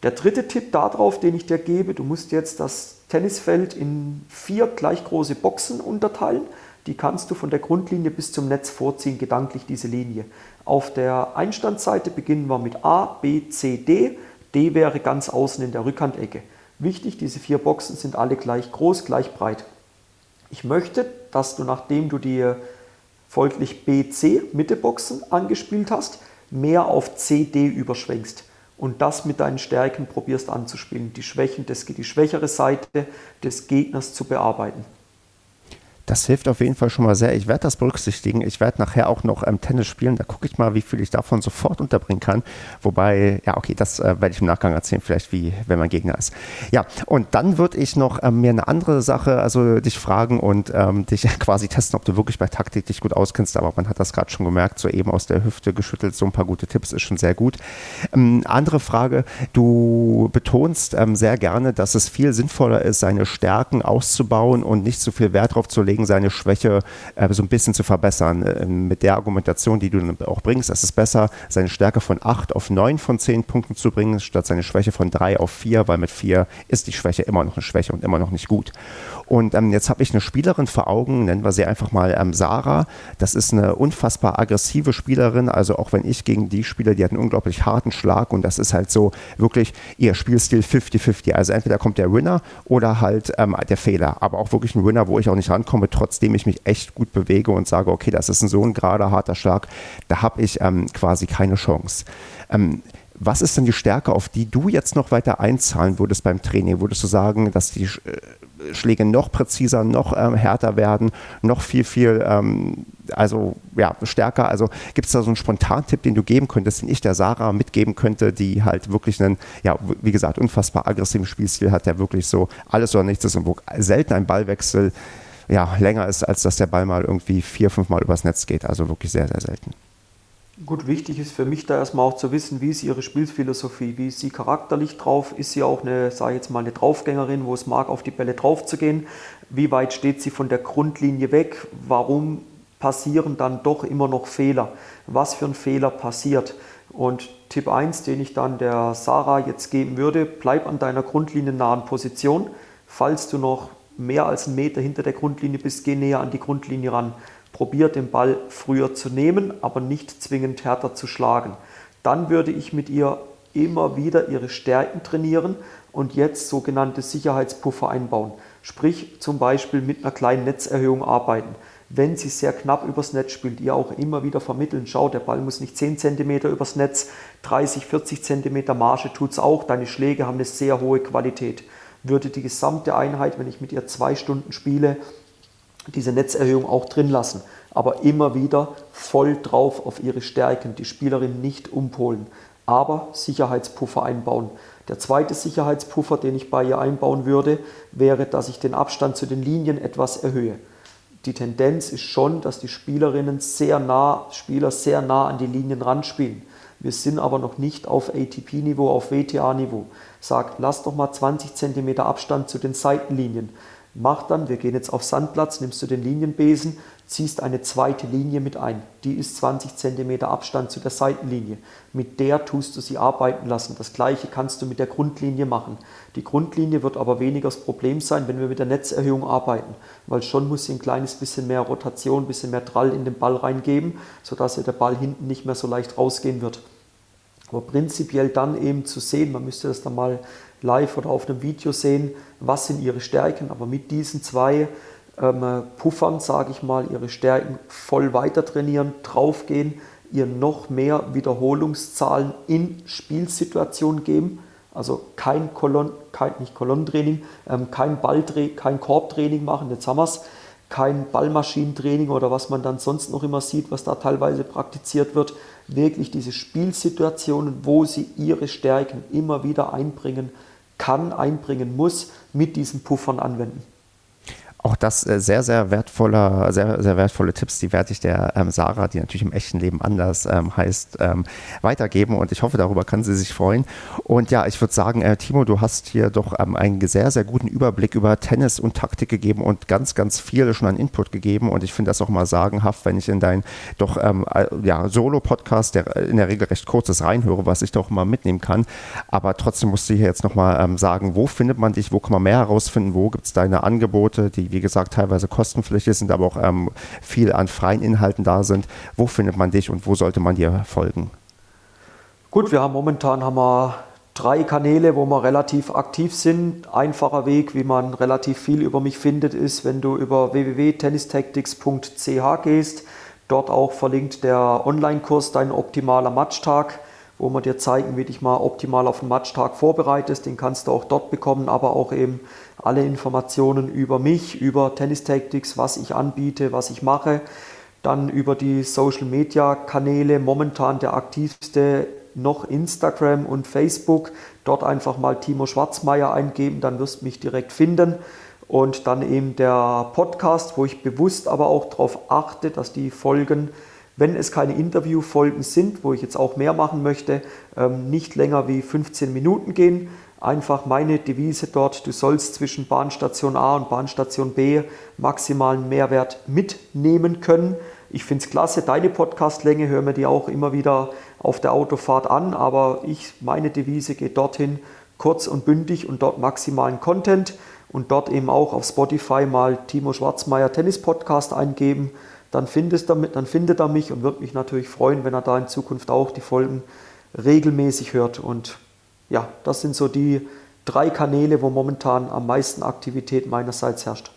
Speaker 1: Der dritte Tipp darauf, den ich dir gebe, du musst jetzt das Tennisfeld in vier gleich große Boxen unterteilen. Die kannst du von der Grundlinie bis zum Netz vorziehen, gedanklich diese Linie. Auf der Einstandseite beginnen wir mit A, B, C, D. D wäre ganz außen in der Rückhandecke. Wichtig, diese vier Boxen sind alle gleich groß, gleich breit. Ich möchte, dass du, nachdem du die folglich BC Mitteboxen angespielt hast, mehr auf CD überschwenkst und das mit deinen Stärken probierst anzuspielen, die Schwächen, des, die schwächere Seite des Gegners zu bearbeiten.
Speaker 2: Das hilft auf jeden Fall schon mal sehr. Ich werde das berücksichtigen. Ich werde nachher auch noch ähm, Tennis spielen. Da gucke ich mal, wie viel ich davon sofort unterbringen kann. Wobei, ja, okay, das äh, werde ich im Nachgang erzählen, vielleicht wie, wenn mein Gegner ist. Ja, und dann würde ich noch ähm, mir eine andere Sache, also dich fragen und ähm, dich quasi testen, ob du wirklich bei Taktik dich gut auskennst. Aber man hat das gerade schon gemerkt, so eben aus der Hüfte geschüttelt, so ein paar gute Tipps ist schon sehr gut. Ähm, andere Frage, du betonst ähm, sehr gerne, dass es viel sinnvoller ist, seine Stärken auszubauen und nicht so viel Wert darauf zu legen, überlegen, seine Schwäche äh, so ein bisschen zu verbessern. Äh, mit der Argumentation, die du auch bringst, es ist besser, seine Stärke von 8 auf 9 von 10 Punkten zu bringen, statt seine Schwäche von 3 auf 4, weil mit 4 ist die Schwäche immer noch eine Schwäche und immer noch nicht gut. Und ähm, jetzt habe ich eine Spielerin vor Augen, nennen wir sie einfach mal ähm, Sarah. Das ist eine unfassbar aggressive Spielerin. Also auch wenn ich gegen die spiele, die hat einen unglaublich harten Schlag und das ist halt so wirklich ihr Spielstil 50-50. Also entweder kommt der Winner oder halt ähm, der Fehler. Aber auch wirklich ein Winner, wo ich auch nicht rankomme, trotzdem ich mich echt gut bewege und sage, okay, das ist so ein gerader, harter Schlag. Da habe ich ähm, quasi keine Chance. Ähm, was ist denn die Stärke, auf die du jetzt noch weiter einzahlen würdest beim Training? Würdest du sagen, dass die äh, Schläge noch präziser, noch ähm, härter werden, noch viel, viel, ähm, also ja, stärker? Also gibt es da so einen Spontantipp, den du geben könntest, den ich der Sarah mitgeben könnte, die halt wirklich einen, ja, wie gesagt, unfassbar aggressiven Spielstil hat, der wirklich so alles oder nichts ist und wo selten ein Ballwechsel ja, länger ist, als dass der Ball mal irgendwie vier, fünf Mal übers Netz geht. Also wirklich sehr, sehr selten.
Speaker 1: Gut, wichtig ist für mich da erstmal auch zu wissen, wie ist ihre Spielphilosophie, wie ist sie charakterlich drauf, ist sie auch eine, sage ich jetzt mal, eine Draufgängerin, wo es mag, auf die Bälle drauf zu gehen, wie weit steht sie von der Grundlinie weg, warum passieren dann doch immer noch Fehler, was für ein Fehler passiert. Und Tipp 1, den ich dann der Sarah jetzt geben würde, bleib an deiner grundliniennahen Position. Falls du noch mehr als einen Meter hinter der Grundlinie bist, geh näher an die Grundlinie ran probiert den Ball früher zu nehmen, aber nicht zwingend härter zu schlagen. Dann würde ich mit ihr immer wieder ihre Stärken trainieren und jetzt sogenannte Sicherheitspuffer einbauen. Sprich zum Beispiel mit einer kleinen Netzerhöhung arbeiten. Wenn sie sehr knapp übers Netz spielt, ihr auch immer wieder vermitteln, schau, der Ball muss nicht 10 cm übers Netz, 30, 40 cm Marge tut es auch, deine Schläge haben eine sehr hohe Qualität. Würde die gesamte Einheit, wenn ich mit ihr zwei Stunden spiele, diese Netzerhöhung auch drin lassen, aber immer wieder voll drauf auf ihre Stärken, die Spielerin nicht umpolen, aber Sicherheitspuffer einbauen. Der zweite Sicherheitspuffer, den ich bei ihr einbauen würde, wäre, dass ich den Abstand zu den Linien etwas erhöhe. Die Tendenz ist schon, dass die Spielerinnen sehr nah, Spieler sehr nah an die Linien ranspielen. Wir sind aber noch nicht auf ATP-Niveau, auf WTA-Niveau. Sagt, lass doch mal 20 cm Abstand zu den Seitenlinien. Mach dann, wir gehen jetzt auf Sandplatz, nimmst du den Linienbesen, ziehst eine zweite Linie mit ein. Die ist 20 cm Abstand zu der Seitenlinie. Mit der tust du sie arbeiten lassen. Das gleiche kannst du mit der Grundlinie machen. Die Grundlinie wird aber weniger das Problem sein, wenn wir mit der Netzerhöhung arbeiten, weil schon muss sie ein kleines bisschen mehr Rotation, ein bisschen mehr Drall in den Ball reingeben, sodass ja der Ball hinten nicht mehr so leicht rausgehen wird. Aber prinzipiell dann eben zu sehen, man müsste das dann mal live oder auf einem Video sehen, was sind ihre Stärken, aber mit diesen zwei ähm, Puffern, sage ich mal, ihre Stärken voll weiter trainieren, draufgehen, ihr noch mehr Wiederholungszahlen in Spielsituationen geben. Also kein Kolon, kein, nicht Kolonnentraining, ähm, kein Balltraining, kein Korbtraining machen, jetzt haben wir es, kein Ballmaschinentraining oder was man dann sonst noch immer sieht, was da teilweise praktiziert wird. Wirklich diese Spielsituationen, wo sie ihre Stärken immer wieder einbringen kann, einbringen muss, mit diesen Puffern anwenden
Speaker 2: auch das äh, sehr, sehr wertvoller, sehr, sehr wertvolle Tipps, die werde ich der ähm, Sarah, die natürlich im echten Leben anders ähm, heißt, ähm, weitergeben und ich hoffe, darüber kann sie sich freuen. Und ja, ich würde sagen, äh, Timo, du hast hier doch ähm, einen sehr, sehr guten Überblick über Tennis und Taktik gegeben und ganz, ganz viel schon an Input gegeben und ich finde das auch mal sagenhaft, wenn ich in dein doch ähm, äh, ja, Solo-Podcast, der in der Regel recht kurzes reinhöre, was ich doch mal mitnehmen kann. Aber trotzdem musst du hier jetzt nochmal ähm, sagen, wo findet man dich, wo kann man mehr herausfinden, wo gibt es deine Angebote, die wie gesagt, teilweise kostenpflichtig sind, aber auch ähm, viel an freien Inhalten da sind. Wo findet man dich und wo sollte man dir folgen?
Speaker 1: Gut, wir haben momentan haben wir drei Kanäle, wo wir relativ aktiv sind. Einfacher Weg, wie man relativ viel über mich findet, ist, wenn du über www.tennistactics.ch gehst. Dort auch verlinkt der Online-Kurs Dein optimaler Matchtag, wo wir dir zeigen, wie dich mal optimal auf den Matchtag vorbereitest. Den kannst du auch dort bekommen, aber auch eben alle Informationen über mich, über Tennis Tactics, was ich anbiete, was ich mache. Dann über die Social Media Kanäle, momentan der aktivste noch Instagram und Facebook. Dort einfach mal Timo Schwarzmeier eingeben, dann wirst du mich direkt finden. Und dann eben der Podcast, wo ich bewusst aber auch darauf achte, dass die Folgen, wenn es keine Interviewfolgen sind, wo ich jetzt auch mehr machen möchte, ähm, nicht länger wie 15 Minuten gehen einfach meine Devise dort, du sollst zwischen Bahnstation A und Bahnstation B maximalen Mehrwert mitnehmen können. Ich finde es klasse, deine Podcastlänge, höre mir die auch immer wieder auf der Autofahrt an, aber ich, meine Devise geht dorthin, kurz und bündig und dort maximalen Content und dort eben auch auf Spotify mal Timo Schwarzmeier Tennis Podcast eingeben. Dann, findest damit, dann findet er mich und wird mich natürlich freuen, wenn er da in Zukunft auch die Folgen regelmäßig hört. Und ja, das sind so die drei Kanäle, wo momentan am meisten Aktivität meinerseits herrscht.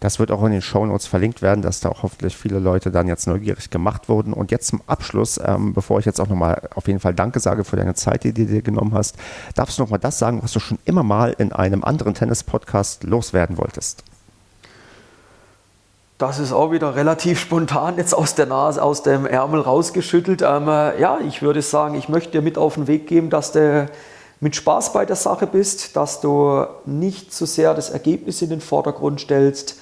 Speaker 2: Das wird auch in den Shownotes verlinkt werden, dass da auch hoffentlich viele Leute dann jetzt neugierig gemacht wurden. Und jetzt zum Abschluss, ähm, bevor ich jetzt auch nochmal auf jeden Fall Danke sage für deine Zeit, die du dir genommen hast, darfst du nochmal das sagen, was du schon immer mal in einem anderen Tennis-Podcast loswerden wolltest?
Speaker 1: Das ist auch wieder relativ spontan jetzt aus der Nase, aus dem Ärmel rausgeschüttelt. Ähm, äh, ja, ich würde sagen, ich möchte dir mit auf den Weg geben, dass der mit Spaß bei der Sache bist, dass du nicht zu so sehr das Ergebnis in den Vordergrund stellst,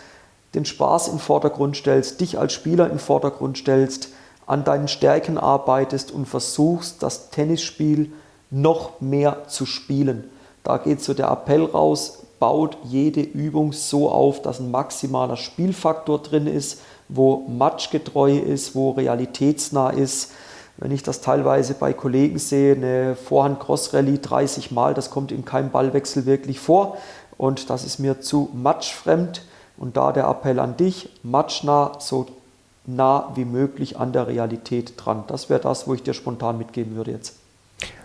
Speaker 1: den Spaß in den Vordergrund stellst, dich als Spieler in den Vordergrund stellst, an deinen Stärken arbeitest und versuchst, das Tennisspiel noch mehr zu spielen. Da geht so der Appell raus, baut jede Übung so auf, dass ein maximaler Spielfaktor drin ist, wo matchgetreu ist, wo realitätsnah ist, wenn ich das teilweise bei Kollegen sehe, eine Vorhand-Cross-Rallye 30 Mal, das kommt in keinem Ballwechsel wirklich vor und das ist mir zu matchfremd. Und da der Appell an dich, matchnah, so nah wie möglich an der Realität dran. Das wäre das, wo ich dir spontan mitgeben würde jetzt.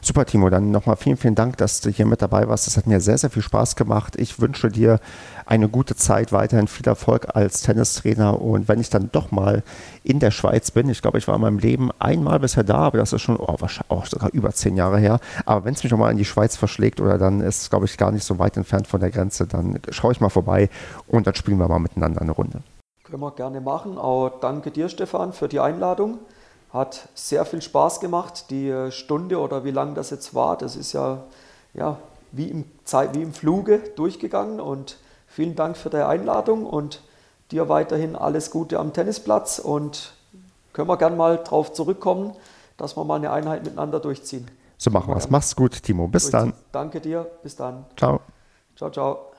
Speaker 2: Super, Timo. Dann nochmal vielen, vielen Dank, dass du hier mit dabei warst. Das hat mir sehr, sehr viel Spaß gemacht. Ich wünsche dir eine gute Zeit, weiterhin viel Erfolg als Tennistrainer. Und wenn ich dann doch mal in der Schweiz bin, ich glaube, ich war in meinem Leben einmal bisher da, aber das ist schon oh, wahrscheinlich auch sogar über zehn Jahre her. Aber wenn es mich nochmal in die Schweiz verschlägt oder dann ist, glaube ich, gar nicht so weit entfernt von der Grenze, dann schaue ich mal vorbei und dann spielen wir mal miteinander eine Runde.
Speaker 1: Können wir gerne machen. Auch danke dir, Stefan, für die Einladung. Hat sehr viel Spaß gemacht, die äh, Stunde oder wie lange das jetzt war. Das ist ja, ja wie, im Zeit, wie im Fluge durchgegangen. Und vielen Dank für die Einladung und dir weiterhin alles Gute am Tennisplatz. Und können wir gerne mal darauf zurückkommen, dass wir mal eine Einheit miteinander durchziehen.
Speaker 2: So machen wir es. Mach's gut, Timo. Bis dann.
Speaker 1: Danke dir. Bis dann.
Speaker 2: Ciao.
Speaker 1: Ciao, ciao.